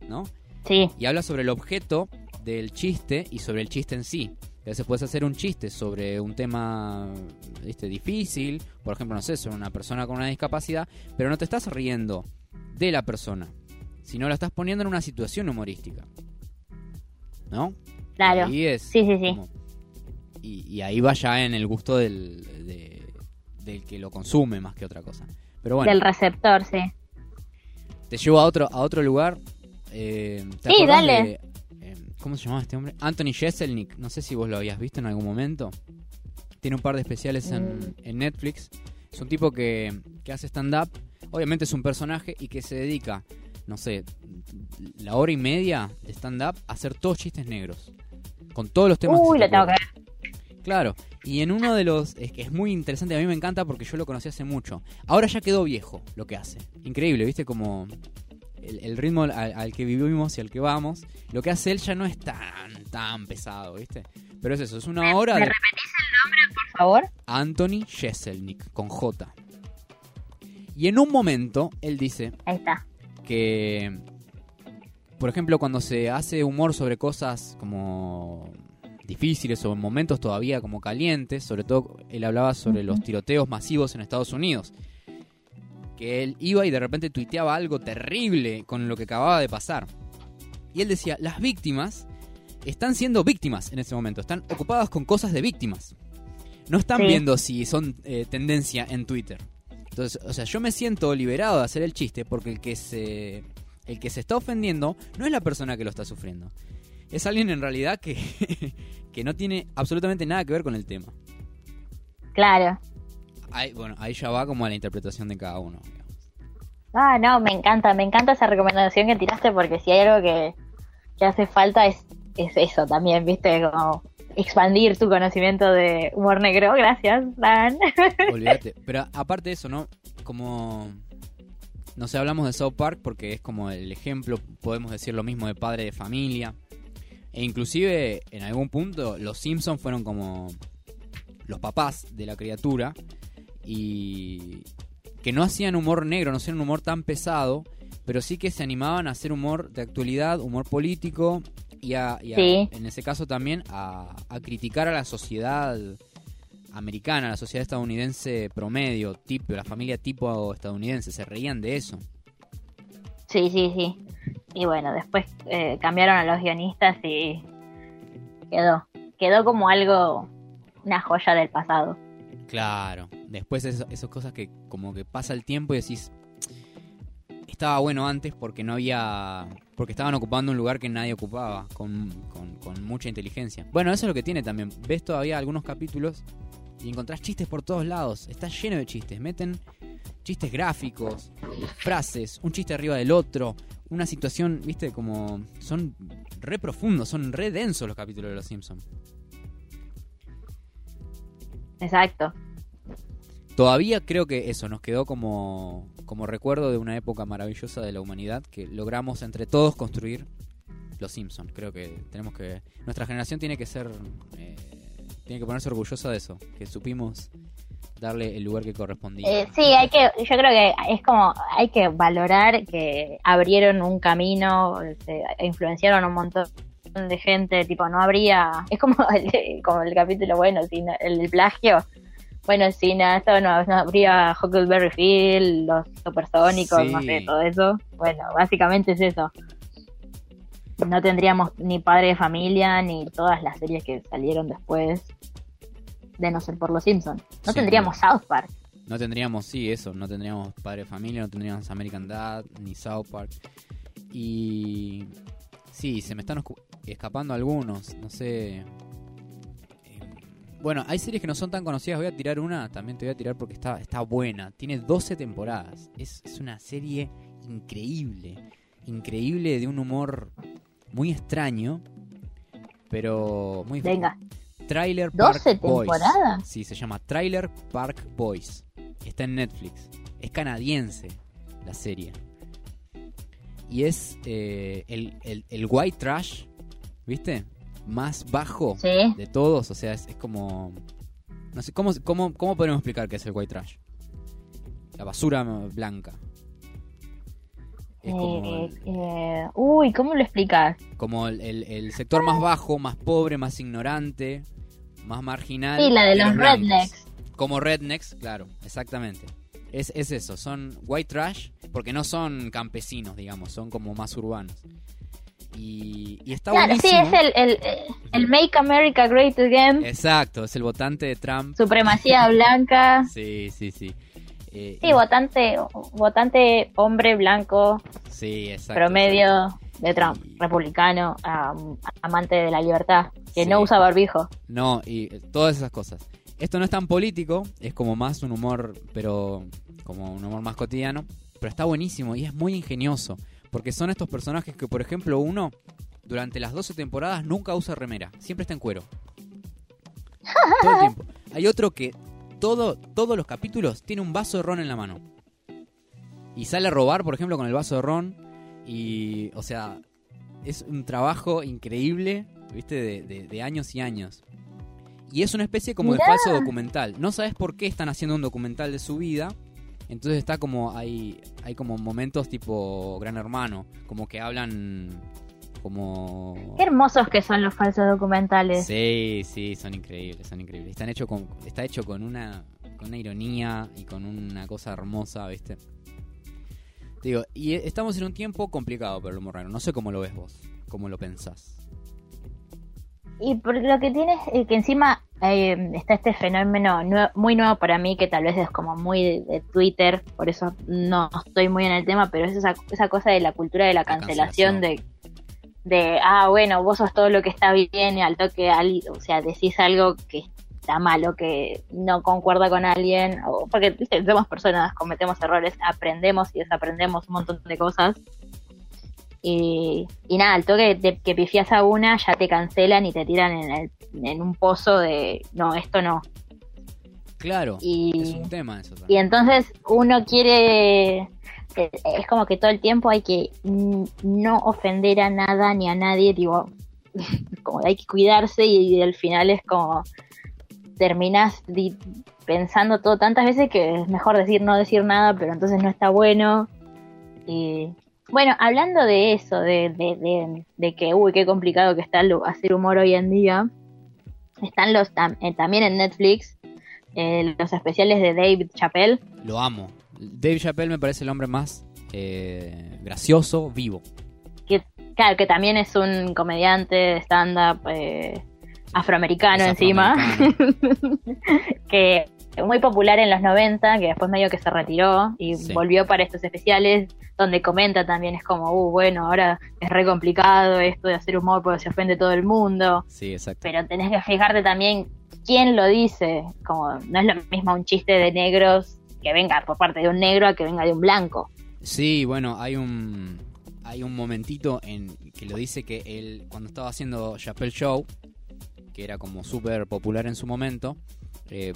S6: ¿No?
S11: Sí.
S6: Y habla sobre el objeto del chiste y sobre el chiste en sí. A veces puedes hacer un chiste sobre un tema ¿viste? difícil, por ejemplo, no sé, sobre una persona con una discapacidad, pero no te estás riendo de la persona, sino la estás poniendo en una situación humorística. ¿No?
S11: Claro.
S6: Es
S11: Sí, sí, sí.
S6: como- y, y ahí va ya en el gusto del, de- del que lo consume más que otra cosa. Pero bueno,
S11: Del receptor, sí.
S6: te llevo a otro, a otro lugar. Eh, ¿te
S11: Sí, dale.
S6: de, eh, ¿Cómo se llamaba este hombre? Anthony Jeselnik. No sé si vos lo habías visto en algún momento. Tiene un par de especiales
S11: Mm.
S6: en, en Netflix. Es un tipo que, que hace stand-up. Obviamente es un personaje y que se dedica, no sé, la hora y media de stand-up a hacer todos chistes negros. Con todos los temas.
S11: Uy,
S6: se
S11: lo
S6: te
S11: tengo que ver.
S6: Claro, y en uno de los. Es que es muy interesante, a mí me encanta porque yo lo conocí hace mucho. Ahora ya quedó viejo lo que hace. Increíble, ¿viste? Como. el, el ritmo al, al que vivimos y al que vamos, lo que hace él ya no es tan, tan pesado, ¿viste? Pero es eso, es una hora
S11: ¿Me
S6: de
S11: repetís el nombre, por favor?
S6: Anthony Jeselnik, con J. Y en un momento, él dice
S11: Ahí está.
S6: que, por ejemplo, cuando se hace humor sobre cosas como difíciles o en momentos todavía como calientes, sobre todo él hablaba sobre los tiroteos masivos en Estados Unidos, que él iba y de repente tuiteaba algo terrible con lo que acababa de pasar. Y él decía, las víctimas están siendo víctimas en ese momento, están ocupadas con cosas de víctimas. No están
S11: Sí.
S6: viendo si son eh, tendencia en Twitter. Entonces, o sea, yo me siento liberado de hacer el chiste porque el que se el que se está ofendiendo no es la persona que lo está sufriendo. Es alguien en realidad que, que no tiene absolutamente nada que ver con el tema.
S11: Claro.
S6: Ahí, bueno, ahí ya va como a la interpretación de cada uno.
S11: Ah, no, me encanta, me encanta esa recomendación que tiraste porque si hay algo que, que hace falta es, es eso también, viste, como expandir tu conocimiento de humor negro. Gracias, Dan.
S6: Olvídate. Pero aparte de eso, ¿no? Como. No sé, hablamos de South Park porque es como el ejemplo, podemos decir lo mismo de padre de familia. E inclusive, en algún punto, los Simpsons fueron como los papás de la criatura. Y que no hacían humor negro, no hacían un humor tan pesado, pero sí que se animaban a hacer humor de actualidad, humor político y, a, y a-
S11: Sí.
S6: en ese caso también a, a criticar a la sociedad americana, la sociedad estadounidense promedio, tipo, la familia tipo estadounidense, se reían de eso.
S11: Sí, sí, sí. Y bueno, después eh, cambiaron a los guionistas y quedó. Quedó como algo, una joya del pasado.
S6: Claro, después eso- esas cosas que como que pasa el tiempo y decís, estaba bueno antes porque no había, porque estaban ocupando un lugar que nadie ocupaba, con, con- con mucha inteligencia. Bueno, eso es lo que tiene también, ves todavía algunos capítulos y encontrás chistes por todos lados, está lleno de chistes, meten chistes gráficos, frases, un chiste arriba del otro, una situación, viste, como son re profundos, son re densos los capítulos de Los Simpsons.
S11: Exacto.
S6: Todavía creo que eso nos quedó como, como recuerdo de una época maravillosa de la humanidad que logramos entre todos construir los Simpsons. Creo que tenemos que nuestra generación tiene que ser eh, tiene que ponerse orgullosa de eso, que supimos darle el lugar que correspondía.
S11: Eh, sí, hay que, yo creo que es como, hay que valorar que abrieron un camino, se influenciaron a un montón de gente, tipo, no habría, es como el, como el capítulo, bueno, sin el, plagio, bueno, sin esto no, no habría Huckleberry Field, los supersónicos, no
S6: Sí.
S11: sé, todo eso, bueno, básicamente es eso. No tendríamos ni Padre de Familia, ni todas las series que salieron después de no ser por los Simpsons. No
S6: Sí,
S11: tendríamos South Park.
S6: No tendríamos, sí, eso, no tendríamos Padre Familia, no tendríamos American Dad, ni South Park. Y sí, se me están escapando algunos, no sé. Eh, Bueno, hay series que no son tan conocidas, voy a tirar una, también te voy a tirar porque está, está buena. Tiene 12 temporadas, es, es una serie increíble, increíble de un humor muy extraño, pero muy...
S11: Venga.
S6: Trailer Park
S11: 12
S6: Boys.
S11: temporadas.
S6: Sí, se llama Trailer Park Boys. Está en Netflix. Es canadiense la serie. Y es eh, el, el- el white trash, ¿viste? Más bajo
S11: Sí.
S6: de todos. O sea, es, es como... No sé, ¿cómo, cómo, ¿cómo podemos explicar qué es el white trash? La basura blanca. Es como
S11: Eh, eh, uy, ¿cómo lo explicas?
S6: como el, el- el sector más bajo, más pobre, más ignorante, más marginal.
S11: Sí, la de los rednecks.
S6: Como rednecks, claro, exactamente. Es, es eso, son white trash, porque no son campesinos, digamos, son como más urbanos. Y, y está
S11: Claro, sí, es el, el, el Make America Great Again,
S6: Exacto, es el votante de Trump.
S11: supremacía blanca.
S6: Sí, sí, sí. Eh,
S11: Sí,
S6: y-
S11: votante, votante hombre blanco,
S6: sí, exacto.
S11: promedio de Trump, republicano, am- amante de la libertad, que
S6: Sí.
S11: no usa barbijo.
S6: No, y eh, todas esas cosas. Esto no es tan político, es como más un humor, pero como un humor más cotidiano, pero está buenísimo y es muy ingenioso, porque son estos personajes que, por ejemplo, uno durante las 12 temporadas nunca usa remera, siempre está en cuero. Todo el tiempo. Hay otro que todo, todos los capítulos tiene un vaso de ron en la mano. Y sale a robar, por ejemplo, con el vaso de ron. Y, o sea, es un trabajo increíble, ¿viste? De, de- de años y años. Y es una especie como
S11: Mirá.
S6: de falso documental. No sabes por qué están haciendo un documental de su vida. Entonces está como, hay, hay como momentos tipo Gran Hermano, como que hablan como...
S11: Qué hermosos que son los falsos documentales.
S6: Sí, sí, son increíbles, son increíbles. Están hecho con, está hecho con una, con una ironía y con una cosa hermosa, ¿viste? Digo, y estamos en un tiempo complicado para el humor. No sé cómo lo ves vos, cómo lo pensás.
S11: Y por lo que tienes, eh, que encima eh, está este fenómeno muy nuevo para mí, que tal vez es como muy de, de Twitter, por eso no estoy muy en el tema, pero es esa, esa cosa de la cultura de la cancelación, de, de, ah, bueno, vos sos todo lo que está bien y al toque, al- o sea, decís algo que está malo, que no concuerda con alguien, o, porque ¿viste? somos personas, cometemos errores, aprendemos y desaprendemos un montón de cosas. Y, y nada, al toque de, que pifias a una, ya te cancelan y te tiran en, el- en un pozo de no, esto no.
S6: Claro,
S11: Y-
S6: es un tema eso
S11: Y entonces uno quiere. Es como que todo el tiempo hay que no ofender a nada ni a nadie, digo, como hay que cuidarse y, al final es como terminas pensando todo tantas veces que es mejor decir no decir nada, pero entonces no está bueno. Y bueno, hablando de eso, de, de, que, uy, qué complicado que está hacer humor hoy en día, están los eh, también en Netflix eh, los especiales de David Chappelle.
S6: Lo amo. Dave Chappelle me parece el hombre más eh, gracioso vivo.
S11: que claro que también es un comediante de stand-up eh, afroamericano encima que muy popular en los 90 que después medio que se retiró y
S6: Sí.
S11: volvió para estos especiales donde comenta también es como uh bueno ahora es re complicado esto de hacer humor porque se ofende todo el mundo
S6: Sí, exacto.
S11: pero tenés que fijarte también quién lo dice como no es lo mismo un chiste de negros que venga por parte de un negro a que venga de un blanco
S6: Sí, bueno, hay un hay un momentito en que lo dice que él cuando estaba haciendo Chappelle Show, que era como súper popular en su momento, eh,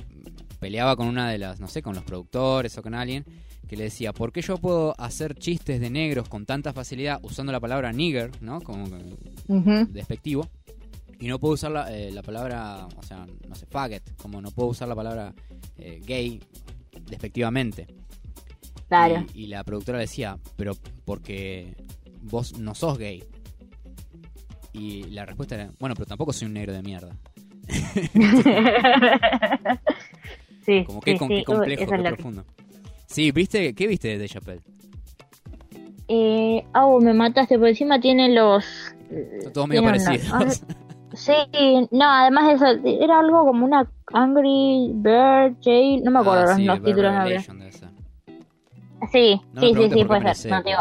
S6: peleaba con una de las, no sé, con los productores o con alguien que le decía, ¿por qué yo puedo hacer chistes de negros con tanta facilidad usando la palabra nigger, ¿no? Como
S11: Ujú.
S6: despectivo. Y no puedo usar la, eh, la palabra, o sea, no sé, faggot, como no puedo usar la palabra eh, gay despectivamente.
S11: Claro.
S6: Y, y la productora decía, pero porque vos no sos gay. Y la respuesta era, bueno, pero tampoco soy un negro de mierda.
S11: sí,
S6: Como que
S11: sí,
S6: con-
S11: sí,
S6: qué complejo, qué
S11: lo que-
S6: profundo. Sí, ¿viste? ¿Qué viste de Chappelle?
S11: Eh, oh, me mataste, por encima tiene los...
S6: Son todos medio
S11: tiene
S6: parecidos.
S11: ah, sí, no, además de eso, era algo como una Angry Bird Jail, no me acuerdo
S6: Ah,
S11: los,
S6: sí,
S11: los
S6: Bad
S11: títulos. no. Sí,
S6: No
S11: sí, sí, sí, puede ser. No, digo,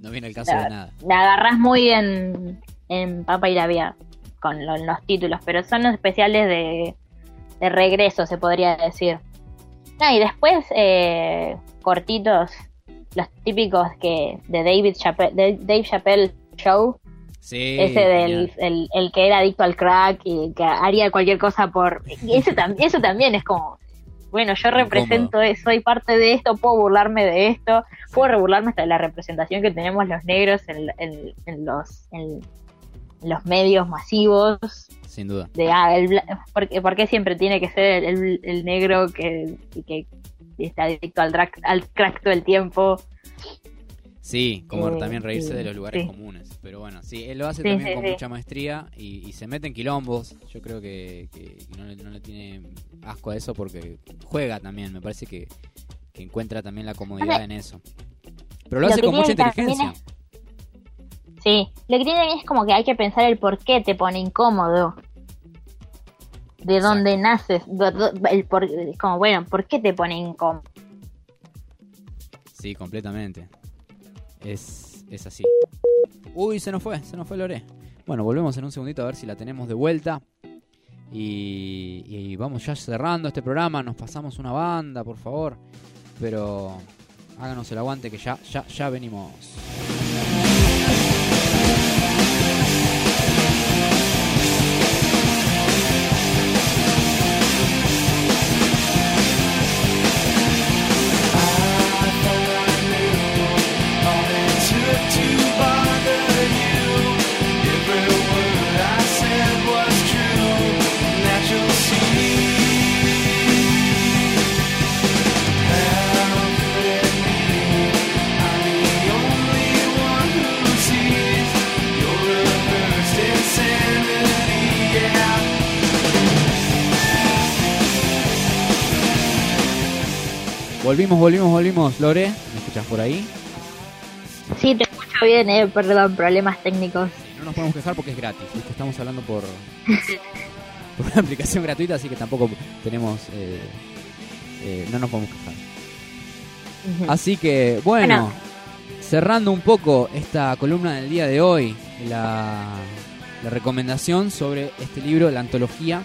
S6: No viene el caso de
S11: la,
S6: nada.
S11: la agarrás muy en, en Papa y la Vía con lo- los títulos, pero son los especiales de, de regreso, se podría decir. No, y después, eh, cortitos, los típicos que de David Chappelle, de Dave Chappelle Show,
S6: Sí,
S11: ese del el, el que era adicto al crack y que haría cualquier cosa por... y Eso, tam- eso también es como... Bueno, yo represento, eso, soy parte de esto, puedo burlarme de esto, puedo burlarme hasta de la representación que tenemos los negros en, en- en los, en los medios masivos,
S6: Sin duda.
S11: de, ah, el, porque, porque siempre tiene que ser el, negro que, que está adicto al, al crack todo el tiempo.
S6: Sí, como
S11: Eh,
S6: también reírse
S11: sí,
S6: de los lugares
S11: sí.
S6: comunes. Pero bueno, sí, él lo hace
S11: Sí,
S6: también con mucha maestría y, y se mete en quilombos. Yo creo que, que no, le, no le tiene asco a eso porque juega también. Me parece que, que encuentra también la comodidad en eso. Pero lo,
S11: Lo
S6: hace con mucha inteligencia.
S11: Sí, lo que tiene es como que hay que pensar el por qué te pone incómodo. De dónde naces, el por, como bueno, ¿por qué te pone incómodo?
S6: Sí, completamente. Es, es así. Uy, se nos fue, se nos fue Lore. Bueno, volvemos en un segundito a ver si la tenemos de vuelta. Y, y vamos ya cerrando este programa. Nos pasamos una banda, por favor. Pero háganos el aguante que ya, ya, ya venimos. Volvimos, volvimos, volvimos. Lore, ¿me escuchas por ahí?
S11: Sí, te escucho bien, eh, perdón, problemas técnicos.
S6: No nos podemos quejar porque es gratis. ¿viste? Estamos hablando por, por una aplicación gratuita, así que tampoco tenemos. eh, eh, no nos podemos quejar. Así que, bueno,
S11: Bueno.
S6: cerrando un poco esta columna del día de hoy, la, la recomendación sobre este libro, la antología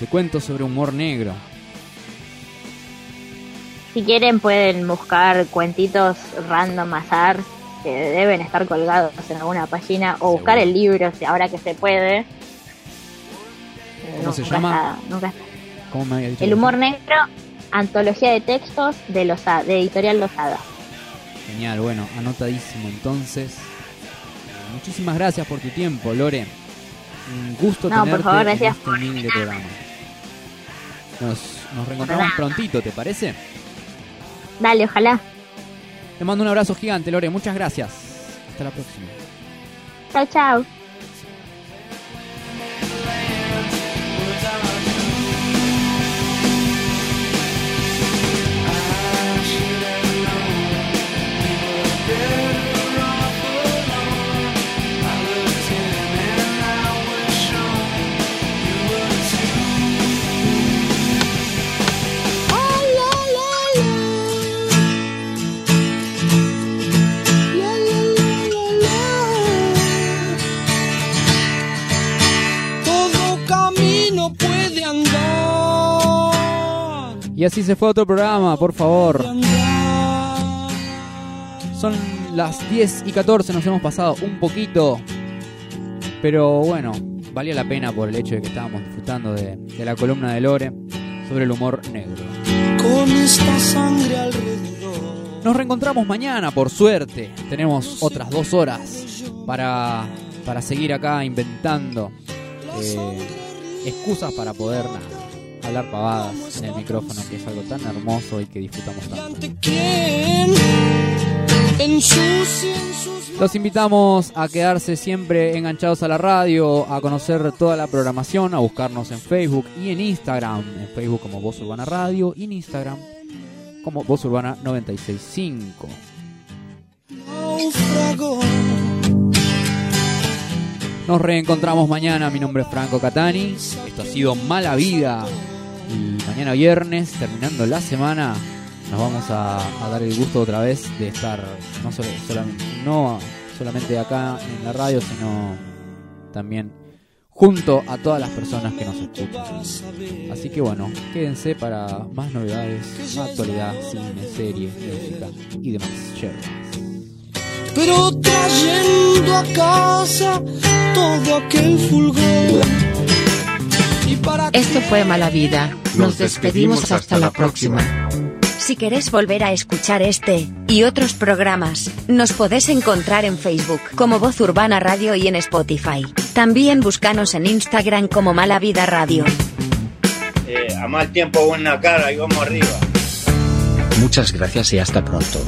S6: de cuentos sobre humor negro.
S11: Si quieren pueden buscar cuentitos random azar que deben estar colgados en alguna página o buscar el libro si ahora que se puede.
S6: ¿Cómo se llama?
S11: está- nunca está.
S6: ¿Cómo me había dicho?
S11: El humor negro, antología de textos de Losa- de editorial Losada.
S6: Genial, bueno, anotadísimo entonces. Muchísimas gracias por tu tiempo, Lore. Un gusto
S11: No, por
S6: tenerte
S11: favor,
S6: en
S11: gracias
S6: este humilde programa. Nos, nos reencontramos prontito, ¿te parece?
S11: Dale, ojalá.
S6: Te mando un abrazo gigante, Lore. Muchas gracias. Hasta la próxima.
S11: Chao, chao.
S6: Y así se fue otro programa, por favor. Son las 10 y 14, nos hemos pasado un poquito. Pero bueno, valía la pena por el hecho de que estábamos disfrutando de, de la columna de Lore sobre el humor negro.
S12: Con esta sangre alrededor.
S6: Nos reencontramos mañana, por suerte. Tenemos otras dos horas para, para seguir acá inventando eh, excusas para poder nada, hablar pavadas en el micrófono, que es algo tan hermoso y que disfrutamos tanto.
S12: ¿Quién ensucia en sus
S6: Los invitamos a quedarse siempre enganchados a la radio, a conocer toda la programación, a buscarnos en Facebook y en Instagram. En Facebook como Voz Urbana Radio y en Instagram como Voz Urbana 965.
S12: náufragos?
S6: Nos reencontramos mañana. Mi nombre es Franco Catani. Esto ha sido Mala Vida. Y mañana viernes, terminando la semana, nos vamos a, dar el gusto otra vez de estar no, solamente, no solamente acá en la radio, sino también junto a todas las personas que nos escuchan. Así que bueno, quédense para más novedades, actualidad, cine, series, música y demás.
S12: Pero trayendo a casa todo aquel fulgor.
S4: Esto fue Mala Vida. Nos despedimos hasta la próxima.
S2: Si querés volver a escuchar este y otros programas, nos podés encontrar en Facebook como Voz Urbana Radio y en Spotify. También búscanos en Instagram como Mala Vida Radio.
S13: Eh, a mal tiempo buena cara y vamos arriba.
S14: Muchas gracias y hasta pronto.